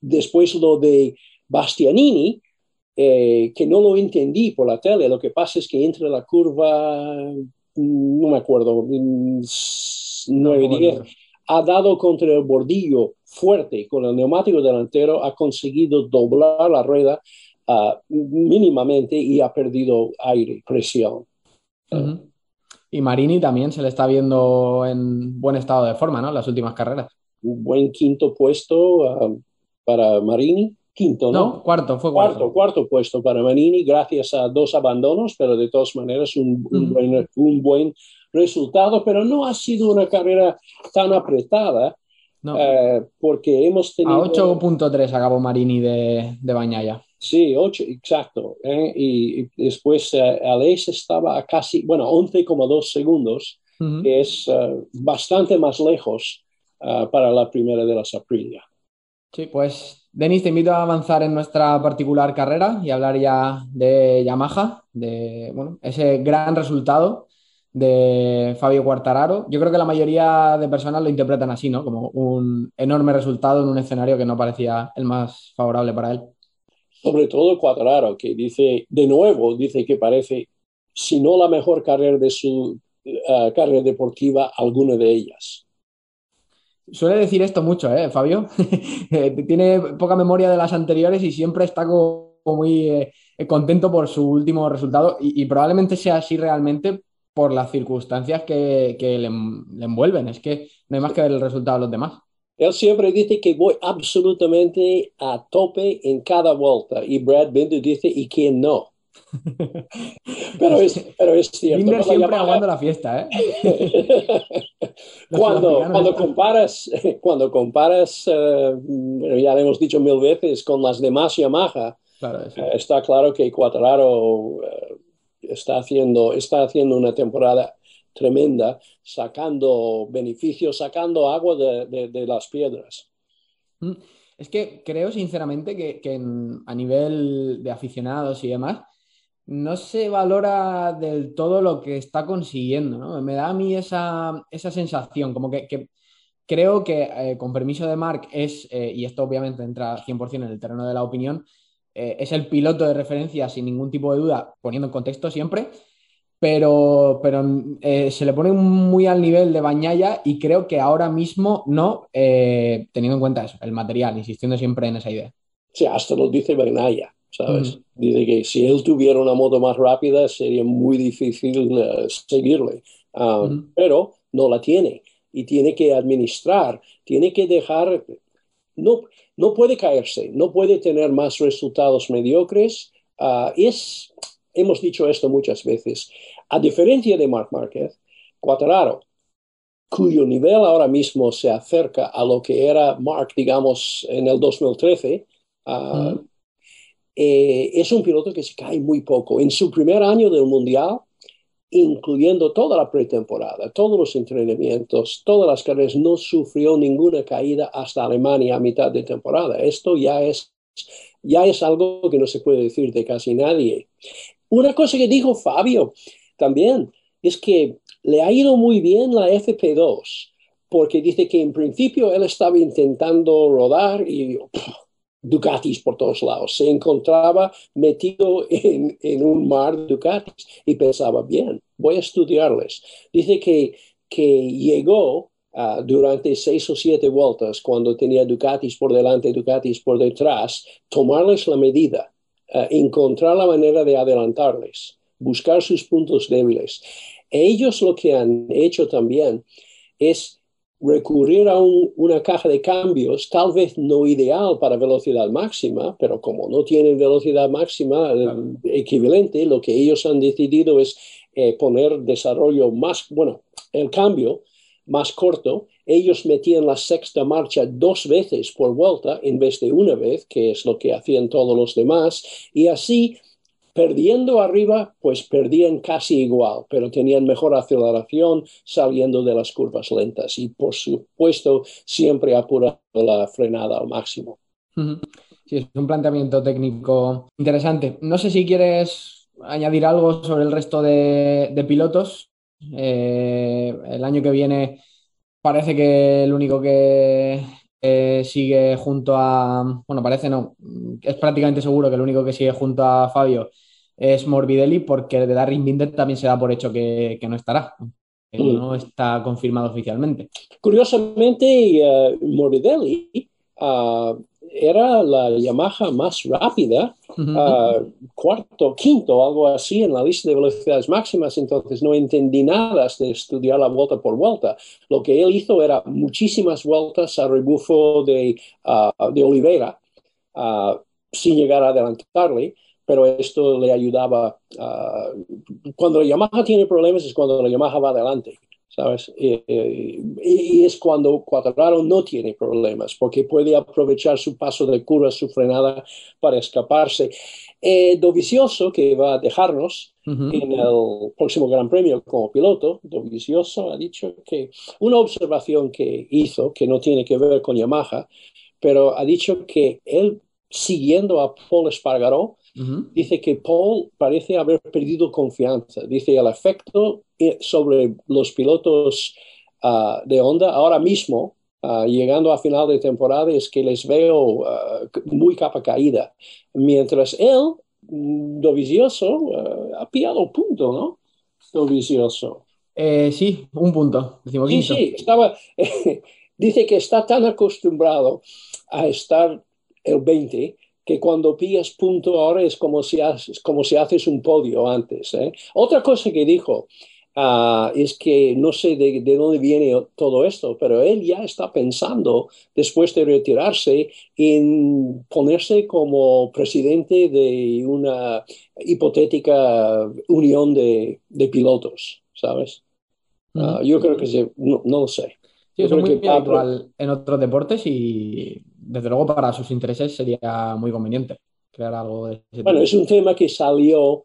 después lo de Bastianini, eh, que no lo entendí por la tele, lo que pasa es que entre la curva, mm, no me acuerdo, 9, mm, ha dado contra el bordillo fuerte con el neumático delantero, ha conseguido doblar la rueda mínimamente y ha perdido aire, presión. Y Marini también se le está viendo en buen estado de forma, ¿no? las últimas carreras. Un buen quinto puesto uh, para Marini. Quinto, ¿no? cuarto, fue cuarto. Cuarto, puesto para Marini, gracias a dos abandonos, pero de todas maneras un, buen, resultado, pero no ha sido una carrera tan apretada. Uh, porque hemos tenido... A 8.3 acabó Marini de, de Bañaya. Sí, 8, exacto. ¿eh? Y, después uh, estaba a casi, bueno, 11,2 segundos, que es eh, bastante más lejos eh, para la primera de las Aprilia. Sí, pues Denis, te invito a avanzar en nuestra particular carrera y hablar ya de Yamaha, de bueno, ese gran resultado de Fabio Quartararo. Yo creo que la mayoría de personas lo interpretan así, ¿no? Como un enorme resultado en un escenario que no parecía el más favorable para él sobre todo Cuadraro, que dice, de nuevo, dice que parece, si no la mejor carrera de su uh, carrera deportiva, alguna de ellas. Suele decir esto mucho, ¿eh, Fabio? [laughs] Eh, tiene poca memoria de las anteriores y siempre está como muy eh, contento por su último resultado y, probablemente sea así realmente por las circunstancias que, le, le, envuelven. Es que no hay más que ver el resultado de los demás. Él siempre dice que voy absolutamente a tope en cada vuelta y Brad Binder dice, ¿y quién no? [laughs] pero, es, pero es cierto. Binder siempre aguanta la fiesta, ¿eh? [laughs] cuando, cuando comparas, [laughs] cuando comparas eh, ya lo hemos dicho mil veces, con las demás Yamaha, eh, está claro que Cuatraro eh, está, haciendo, está haciendo una temporada tremenda, sacando beneficios, sacando agua de, las piedras. Mm, es que creo sinceramente que, a nivel de aficionados y demás, no se valora del todo lo que está consiguiendo, ¿no? Me da a mí esa, sensación, como que, creo que, eh, con permiso de Mark, es, eh, y esto obviamente entra 100% en el terreno de la opinión, eh, es el piloto de referencia sin ningún tipo de duda, poniendo en contexto siempre, pero, pero eh, se le pone muy al nivel de Bañaya y creo que ahora mismo no, eh, teniendo en cuenta eso, el material, insistiendo siempre en esa idea. Sí, hasta lo dice Bañaya, ¿sabes? Dice que si él tuviera una moto más rápida sería muy difícil seguirle, ah, pero no la tiene y tiene que administrar, tiene que dejar, no, no puede caerse, no puede tener más resultados mediocres. Uh, es hemos dicho esto muchas veces. A diferencia de Mark Marquez, Quattraro, cuyo nivel ahora mismo se acerca a lo que era Mark, digamos, en el 2013, ah, eh, es un piloto que se cae muy poco. En su primer año del Mundial, incluyendo toda la pretemporada, todos los entrenamientos, todas las carreras, no sufrió ninguna caída hasta Alemania a mitad de temporada. Esto ya es, ya es algo que no se puede decir de casi nadie. Una cosa que dijo Fabio también es que le ha ido muy bien la FP2, porque dice que en principio él estaba intentando rodar y Ducatis por todos lados. Se encontraba metido en, un mar de Ducatis y pensaba, bien, voy a estudiarles. Dice que, que llegó uh, durante seis o siete vueltas, cuando tenía Ducatis por delante, Ducatis por detrás, tomarles la medida, uh, encontrar la manera de adelantarles, buscar sus puntos débiles. Ellos lo que han hecho también es recurrir a un, una caja de cambios, tal vez no ideal para velocidad máxima, pero como no tienen velocidad máxima eh, equivalente, lo que ellos han decidido es eh, poner desarrollo más, bueno, el cambio más corto. Ellos metían la sexta marcha dos veces por vuelta en vez de una vez, que es lo que hacían todos los demás, y así Perdiendo arriba, pues perdían casi igual, pero tenían mejor aceleración saliendo de las curvas lentas y, por supuesto, siempre apurando la frenada al máximo. Sí, es un planteamiento técnico interesante. No sé si quieres añadir algo sobre el resto de, pilotos. Eh, el año que viene parece que el único que sigue junto a, bueno, parece no, es prácticamente seguro que el único que sigue junto a Fabio es Morbidelli, porque de Darren Binder también se da por hecho que, no estará. Mm. no está confirmado oficialmente. Curiosamente, uh, Morbidelli uh, era la Yamaha más rápida, uh, cuarto, quinto, algo así en la lista de velocidades máximas, entonces no entendí nada de estudiar la vuelta por vuelta. Lo que él hizo era muchísimas vueltas a rebufo de, de Oliveira sin llegar a adelantarle pero esto le ayudaba. cuando la Yamaha tiene problemas es cuando la Yamaha va adelante, ¿sabes? Y, es cuando Quattraro no tiene problemas, porque puede aprovechar su paso de curva, su frenada para escaparse. Eh, Dovizioso, que va a dejarnos en el próximo Gran Premio como piloto, Dovizioso ha dicho que una observación que hizo, que no tiene que ver con Yamaha, pero ha dicho que él, siguiendo a Paul Espargaró, Dice que Paul parece haber perdido confianza. Dice el efecto eh, sobre los pilotos ah, de Honda ahora mismo, ah, llegando a final de temporada, es que les veo ah, muy capa caída. Mientras él, mm, Dovizioso, ha pillado punto, ¿no? Dovizioso. Eh, sí, un punto. Sí, sí, estaba. [laughs] dice que está tan acostumbrado a estar el 20 que cuando pillas punto ahora es como si haces, como si haces un podio antes. ¿eh? Otra cosa que dijo ah, es que no sé de, dónde viene todo esto, pero él ya está pensando, después de retirarse, en ponerse como presidente de una hipotética unión de, pilotos, ¿sabes? Ah, yo creo que no, lo sé. Sí, es muy habitual en otros deportes y desde luego para sus intereses sería muy conveniente crear algo de ese Bueno, es un tema que salió,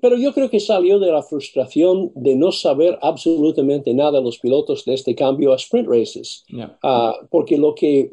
pero yo creo que salió de la frustración de no saber absolutamente nada los pilotos de este cambio a sprint races. Ah, porque lo que,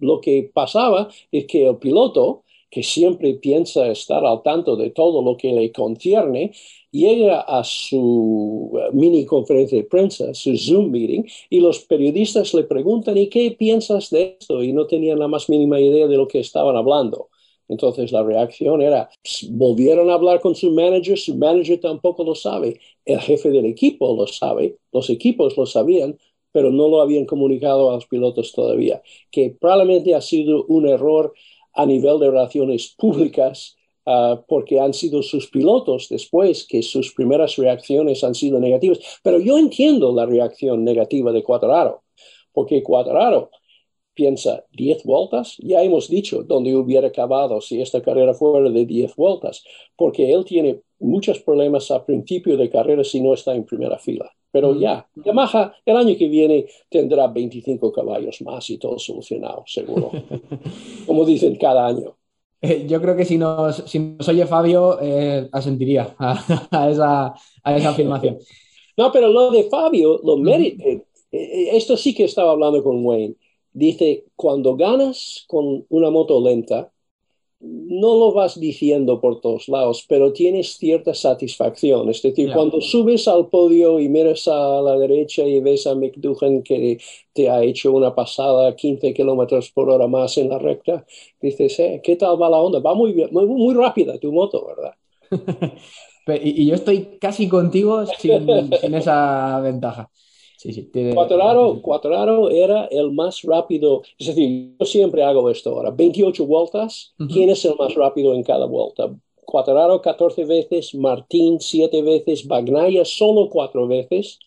lo que pasaba es que el piloto, que siempre piensa estar al tanto de todo lo que le concierne, llega a su eh, mini conferencia de prensa, su Zoom meeting, y los periodistas le preguntan, ¿y qué piensas de esto? Y no tenían la más mínima idea de lo que estaban hablando. Entonces la reacción era, pues, volvieron a hablar con su manager, su manager tampoco lo sabe, el jefe del equipo lo sabe, los equipos lo sabían, pero no lo habían comunicado a los pilotos todavía, que probablemente ha sido un error a nivel de relaciones públicas Ah, porque han sido sus pilotos después que sus primeras reacciones han sido negativas. Pero yo entiendo la reacción negativa de Cuadraro, porque Cuadraro piensa 10 vueltas, ya hemos dicho dónde hubiera acabado si esta carrera fuera de 10 vueltas, porque él tiene muchos problemas a principio de carrera si no está en primera fila. Pero ya, Yamaha el año que viene tendrá 25 caballos más y todo solucionado, seguro. [laughs] Como dicen cada año. Eh, yo creo que si nos, si oye Fabio, eh, asentiría a, esa, afirmación. No, pero lo de Fabio, lo eh, esto sí que estaba hablando con Wayne. Dice, cuando ganas con una moto lenta, no lo vas diciendo por todos lados, pero tienes cierta satisfacción. Es decir, cuando subes al podio y miras a la derecha y ves a McDougan que te ha hecho una pasada 15 kilómetros por hora más en la recta, dices, eh, ¿qué tal va la onda? Va muy, bien, muy, muy rápida tu moto, ¿verdad? [laughs] y, yo estoy casi contigo sin, sin esa ventaja. Sí, sí, Cuatraro, era el más rápido, es decir, yo siempre hago esto ahora, 28 vueltas, ¿quién es el más rápido en cada vuelta? Cuatraro 14 veces, Martín 7 veces, Bagnaya solo 4 veces,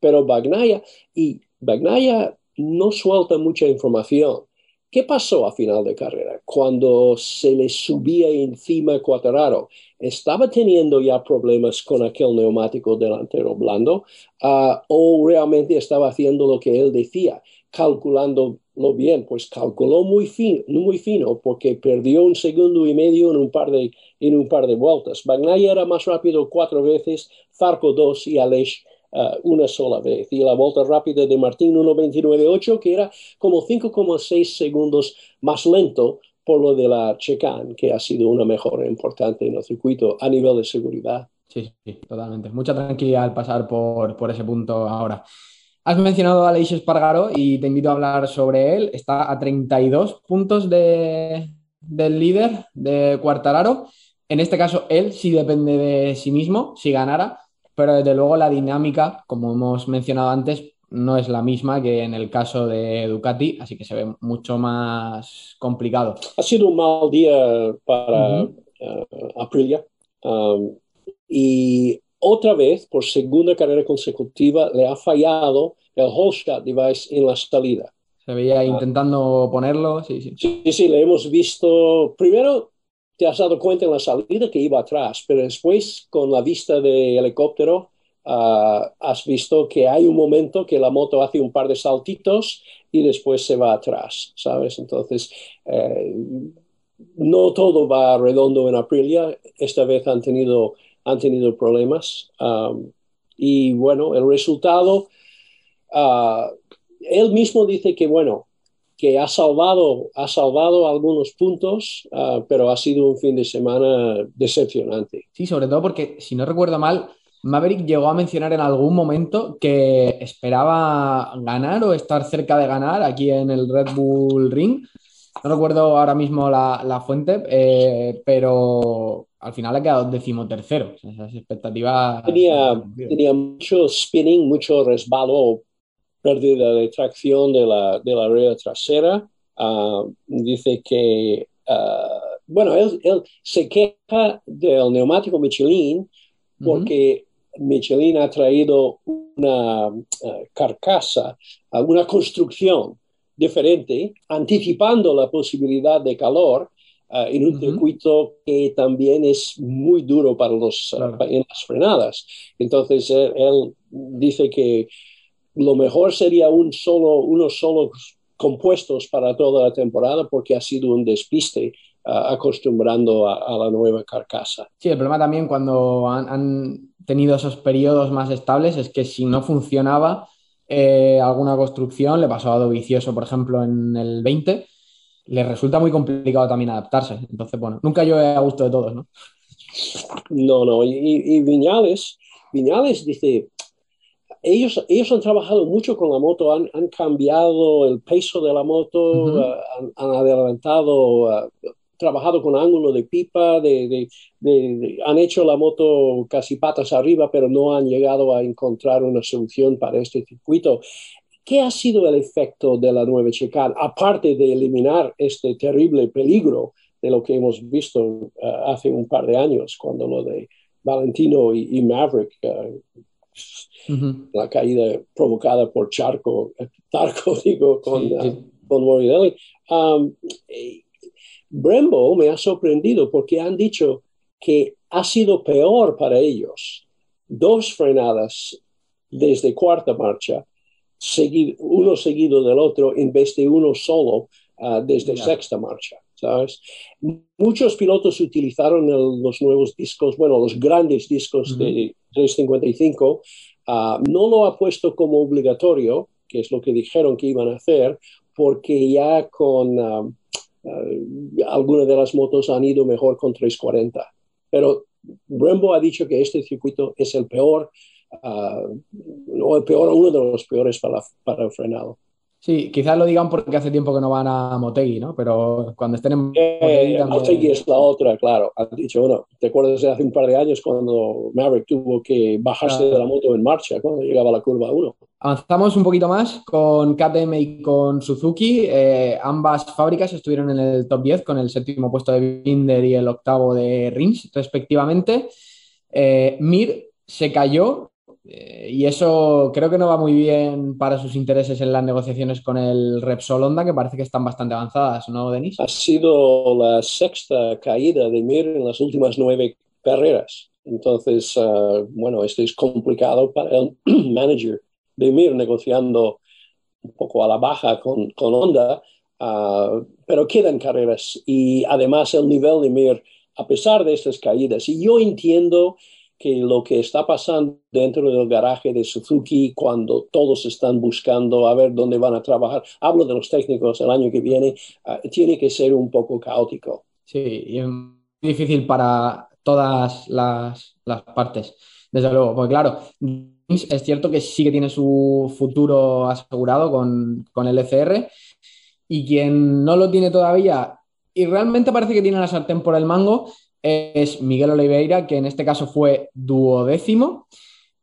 pero Bagnaya, y Bagnaya no suelta mucha información. ¿Qué pasó a final de carrera? Cuando se le subía encima Cuatararo, ¿estaba teniendo ya problemas con aquel neumático delantero blando? Ah, ¿O realmente estaba haciendo lo que él decía, calculándolo bien? Pues calculó muy fino, muy fino porque perdió un segundo y medio en un par de, en un par de vueltas. Bagnaia era más rápido cuatro veces, Zarco dos y Aleix Uh, una sola vez. Y la vuelta rápida de Martín 1.29.8, que era como 5,6 segundos más lento por lo de la Checan, que ha sido una mejora importante en el circuito a nivel de seguridad. Sí, sí, totalmente. Mucha tranquilidad al pasar por, por ese punto ahora. Has mencionado a Aleix Espargaro y te invito a hablar sobre él. Está a 32 puntos de, del líder de Cuartararo. En este caso, él sí depende de sí mismo, si ganara pero desde luego la dinámica, como hemos mencionado antes, no es la misma que en el caso de Ducati, así que se ve mucho más complicado. Ha sido un mal día para eh, Aprilia um, y otra vez, por segunda carrera consecutiva, le ha fallado el Holshot device en la salida. Se veía ah. intentando ponerlo, sí, sí. Sí, sí, le hemos visto. Primero, te has dado cuenta en la salida que iba atrás, pero después con la vista de helicóptero ah, has visto que hay un momento que la moto hace un par de saltitos y después se va atrás, ¿sabes? Entonces, eh, no todo va redondo en Aprilia, esta vez han tenido, han tenido problemas. y bueno, el resultado, uh, él mismo dice que, bueno, que ha salvado, ha salvado algunos puntos, ah, pero ha sido un fin de semana decepcionante. Sí, sobre todo porque, si no recuerdo mal, Maverick llegó a mencionar en algún momento que esperaba ganar o estar cerca de ganar aquí en el Red Bull Ring. No recuerdo ahora mismo la, fuente, eh, pero al final ha quedado decimotercero. Esas expectativas. Tenía, tenía mucho spinning, mucho resbalo pérdida de tracción de la, de la rueda trasera. Ah, dice que, ah, bueno, él, él, se queja del neumático Michelin porque Michelin ha traído una uh, carcasa, una construcción diferente, anticipando la posibilidad de calor en un circuito que también es muy duro para los, en las frenadas. Entonces, él dice que lo mejor sería un solo, unos solos compuestos para toda la temporada porque ha sido un despiste acostumbrando a, la nueva carcasa. Sí, el problema también cuando han, tenido esos periodos más estables es que si no funcionaba eh, alguna construcción, le pasó a Dovicioso, por ejemplo, en el 20, le resulta muy complicado también adaptarse. Entonces, bueno, nunca yo he a gusto de todos, ¿no? No, no, y, y Viñales, Viñales dice, ellos, ellos han trabajado mucho con la moto, han, han cambiado el peso de la moto, uh, han, han, adelantado, uh, trabajado con ángulo de pipa, de, de, de, han hecho la moto casi patas arriba, pero no han llegado a encontrar una solución para este circuito. ¿Qué ha sido el efecto de la nueva Checan, aparte de eliminar este terrible peligro de lo que hemos visto uh, hace un par de años, cuando lo de Valentino y, y Maverick la caída provocada por Charco, Tarco, [laughs] digo, con, Morbidelli. Um, Brembo me ha sorprendido porque han dicho que ha sido peor para ellos dos frenadas desde cuarta marcha, uno seguido del otro, en vez de uno solo uh, desde sexta marcha. ¿sabes? Muchos pilotos utilizaron los nuevos discos, bueno, los grandes discos de 355 Ah, no lo ha puesto como obligatorio, que es lo que dijeron que iban a hacer, porque ya con, ah, algunas de las motos han ido mejor con 340. Pero Brembo ha dicho que este circuito es el peor, o el peor, uno de los peores para el frenado. Sí, quizás lo digan porque hace tiempo que no van a Motegi, ¿no? Pero cuando estén en eh, Motegi, es la otra, claro. Han dicho, bueno, ¿te acuerdas de hace un par de años cuando Maverick tuvo que bajarse de la moto en marcha cuando llegaba a la curva 1? Avanzamos un poquito más con KTM y con Suzuki. Eh, ambas fábricas estuvieron en el top 10 con el séptimo puesto de Binder y el octavo de Rins, respectivamente. Eh, Mir se cayó eh, y eso creo que no va muy bien para sus intereses en las negociaciones con el Repsol Honda, que parece que están bastante avanzadas, ¿no, Denis? Ha sido la sexta caída de Mir en las últimas nueve carreras. Entonces, ah, bueno, esto es complicado para el [clears throat] manager de Mir negociando un poco a la baja con, con Honda, ah, pero quedan carreras y además el nivel de Mir, a pesar de estas caídas, y yo entiendo que lo que está pasando dentro del garaje de Suzuki cuando todos están buscando a ver dónde van a trabajar, hablo de los técnicos el año que viene, ah, tiene que ser un poco caótico. Sí, y es difícil para todas las, las partes, desde luego, porque claro, es cierto que sí que tiene su futuro asegurado con, con el ECR y quien no lo tiene todavía y realmente parece que tiene la sartén por el mango es Miguel Oliveira, que en este caso fue duodécimo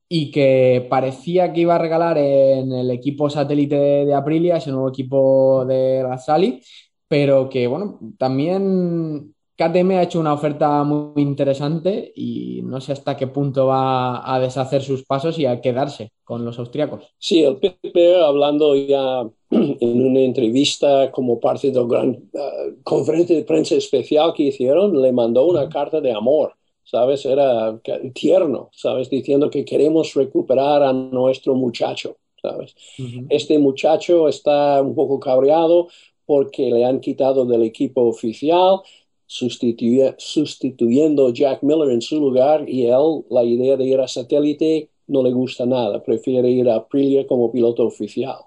y que parecía que iba a regalar en el equipo satélite de Aprilia, ese nuevo equipo de Razzali, pero que bueno, también KTM ha hecho una oferta muy interesante y no sé hasta qué punto va a deshacer sus pasos y a quedarse con los austriacos. Sí, el PP hablando ya [clears throat] en una entrevista como parte de la gran uh, conferencia de prensa especial que hicieron, le mandó una carta de amor. ¿Sabes? Era tierno, ¿sabes? Diciendo que queremos recuperar a nuestro muchacho, ¿sabes? Este muchacho está un poco cabreado porque le han quitado del equipo oficial, sustituyendo a Jack Miller en su lugar y él, la idea de ir a satélite no le gusta nada, prefiere ir a Aprilia como piloto oficial.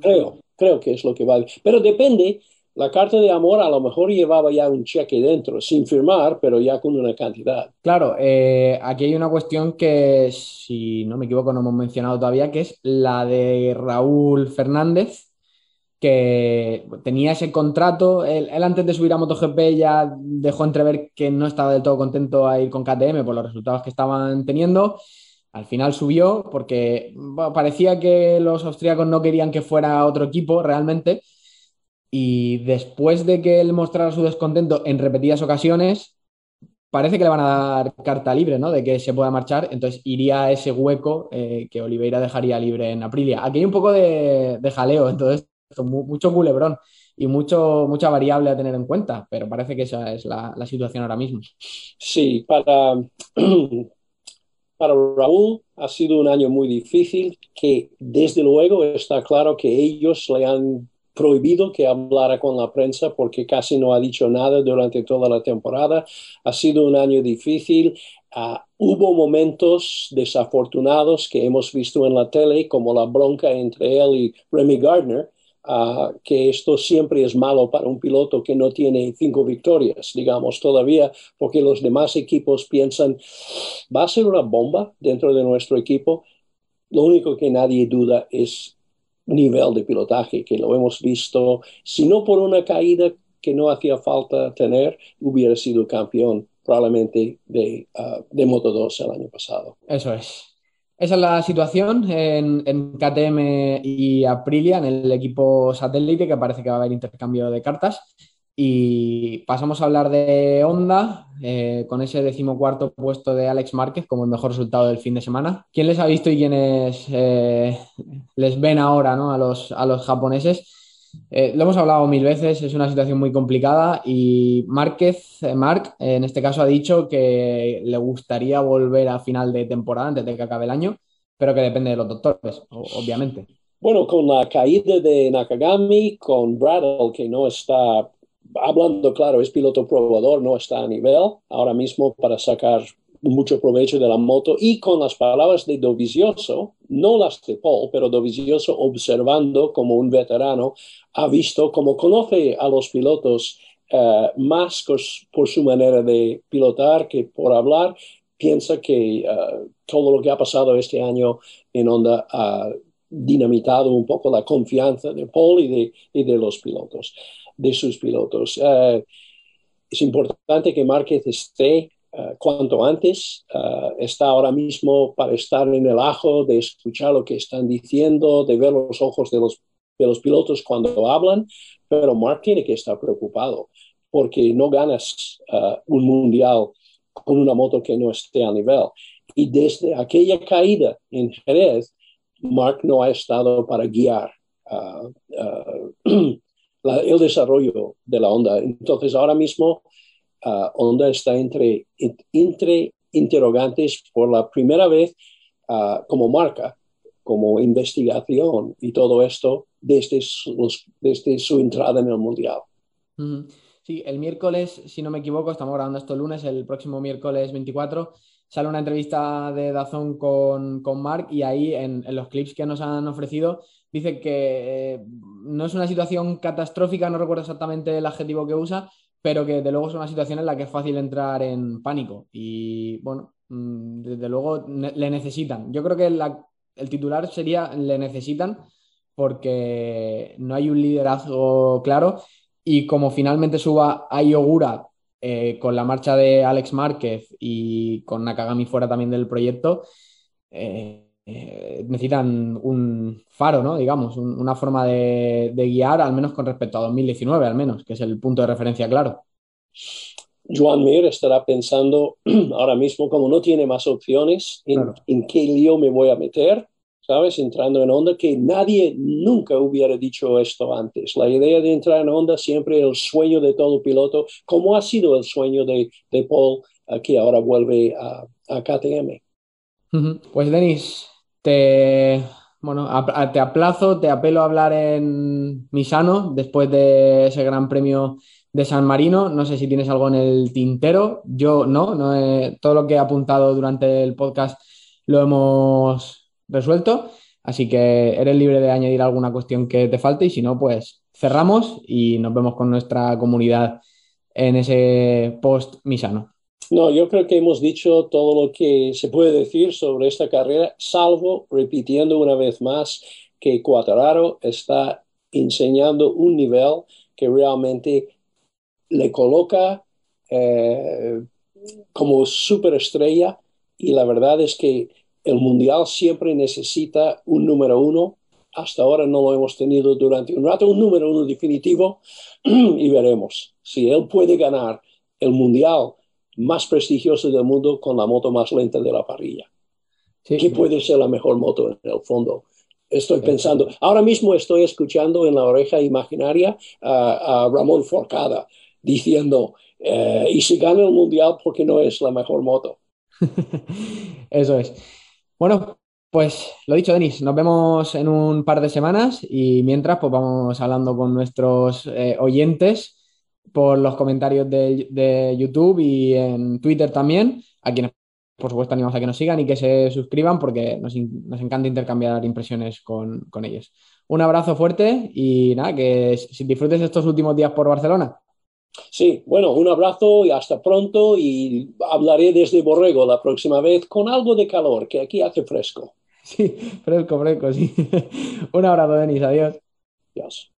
Creo, creo que es lo que va. Pero depende, la carta de amor a lo mejor llevaba ya un cheque dentro, sin firmar, pero ya con una cantidad. Claro, eh, aquí hay una cuestión que, si no me equivoco, no hemos mencionado todavía, que es la de Raúl Fernández, que tenía ese contrato. Él, antes de subir a MotoGP ya dejó entrever que no estaba del todo contento a ir con KTM por los resultados que estaban teniendo. Al final subió porque parecía que los austríacos no querían que fuera otro equipo realmente. Y después de que él mostrara su descontento en repetidas ocasiones, parece que le van a dar carta libre, ¿no? De que se pueda marchar. Entonces iría a ese hueco eh, que Oliveira dejaría libre en Aprilia. Aquí hay un poco de, de jaleo. Entonces mucho culebrón y mucho, mucha variable a tener en cuenta, pero parece que esa es la, situación ahora mismo. Sí, para, [clears throat] para Raúl ha sido un año muy difícil, que desde luego está claro que ellos le han prohibido que hablara con la prensa porque casi no ha dicho nada durante toda la temporada. Ha sido un año difícil. Ah, hubo momentos desafortunados que hemos visto en la tele, como la bronca entre él y Remy Gardner, que esto siempre es malo para un piloto que no tiene cinco victorias, digamos, todavía, porque los demás equipos piensan, va a ser una bomba dentro de nuestro equipo. Lo único que nadie duda es nivel de pilotaje, que lo hemos visto, si no por una caída que no hacía falta tener, hubiera sido campeón probablemente de, uh, de Moto 2 el año pasado. Eso es. Esa es la situación en, KTM y Aprilia, en el equipo satélite, que parece que va a haber intercambio de cartas. Y pasamos a hablar de Honda, eh, con ese decimocuarto puesto de Alex Márquez como el mejor resultado del fin de semana. ¿Quién les ha visto y quiénes eh, les ven ahora ¿no? a, los, a los japoneses? Eh, lo hemos hablado mil veces, es una situación muy complicada y Márquez, eh, Marc, en este caso ha dicho que le gustaría volver a final de temporada antes de que acabe el año, pero que depende de los doctores, obviamente. Bueno, con la caída de Nakagami, con Bradle, que no está, hablando claro, es piloto probador, no está a nivel ahora mismo para sacar mucho provecho de la moto y con las palabras de Dovizioso, no las de Paul, pero Dovizioso observando como un veterano, ha visto como conoce a los pilotos eh, más por, su manera de pilotar que por hablar, piensa que eh, todo lo que ha pasado este año en Honda ha dinamitado un poco la confianza de Paul y de, y de los pilotos, de sus pilotos. Eh, es importante que Márquez esté cuanto antes. está ahora mismo para estar en el ajo, de escuchar lo que están diciendo, de ver los ojos de los, de los pilotos cuando hablan, pero Mark tiene que estar preocupado porque no ganas uh, un mundial con una moto que no esté a nivel. Y desde aquella caída en Jerez, Mark no ha estado para guiar [clears throat] el desarrollo de la Honda. Entonces, ahora mismo, Honda está entre, entre interrogantes por la primera vez como marca, como investigación y todo esto desde su, desde su entrada en el mundial. Sí, el miércoles, si no me equivoco, estamos grabando esto el lunes, el próximo miércoles 24, sale una entrevista de Dazón con, con Mark y ahí en, los clips que nos han ofrecido dice que eh, no es una situación catastrófica, no recuerdo exactamente el adjetivo que usa, pero que de luego es una situación en la que es fácil entrar en pánico y bueno, mm, desde luego le necesitan. Yo creo que el titular sería le necesitan porque no hay un liderazgo claro y como finalmente suba a Yogura eh, con la marcha de Alex Márquez y con Nakagami fuera también del proyecto, eh, eh, necesitan un faro, ¿no? Digamos, una forma de, guiar, al menos con respecto a 2019, al menos, que es el punto de referencia claro. Joan Mir estará pensando [clears throat] ahora mismo, como no tiene más opciones, en qué lío me voy a meter ¿sabes? Entrando en onda, que nadie nunca hubiera dicho esto antes. La idea de entrar en onda siempre el sueño de todo piloto, como ha sido el sueño de, de Paul, que ahora vuelve a, a KTM. Pues Denis, te, bueno, te aplazo, te apelo a hablar en Misano después de ese gran premio de San Marino. No sé si tienes algo en el tintero. Yo no, no todo lo que he apuntado durante el podcast lo hemos resuelto. Así que eres libre de añadir alguna cuestión que te falte y si no, pues cerramos y nos vemos con nuestra comunidad en ese post misano. No, yo creo que hemos dicho todo lo que se puede decir sobre esta carrera, salvo repitiendo una vez más que Cuatararo está enseñando un nivel que realmente le coloca eh, como superestrella y la verdad es que el mundial siempre necesita un número uno. Hasta ahora no lo hemos tenido durante un rato, un número uno definitivo, [clears throat] y veremos si él puede ganar el mundial más prestigioso del mundo con la moto más lenta de la parrilla. ¿Qué puede ser la mejor moto en el fondo? Estoy pensando, ahora mismo estoy escuchando en la oreja imaginaria a, Ramón Forcada diciendo, eh, y si gana el mundial, porque no es la mejor moto? [laughs] Eso es. Bueno, pues lo dicho, Denis, nos vemos en un par de semanas y mientras pues vamos hablando con nuestros eh, oyentes por los comentarios de, YouTube y en Twitter también, a quienes por supuesto animamos a que nos sigan y que se suscriban porque nos, encanta intercambiar impresiones con, con, ellos. Un abrazo fuerte y nada, que si disfrutes estos últimos días por Barcelona. Sí, bueno, un abrazo y hasta pronto y hablaré desde Borrego la próxima vez con algo de calor, que aquí hace fresco. Sí, fresco, fresco, sí. [laughs] un abrazo, Denis, adiós. Adiós.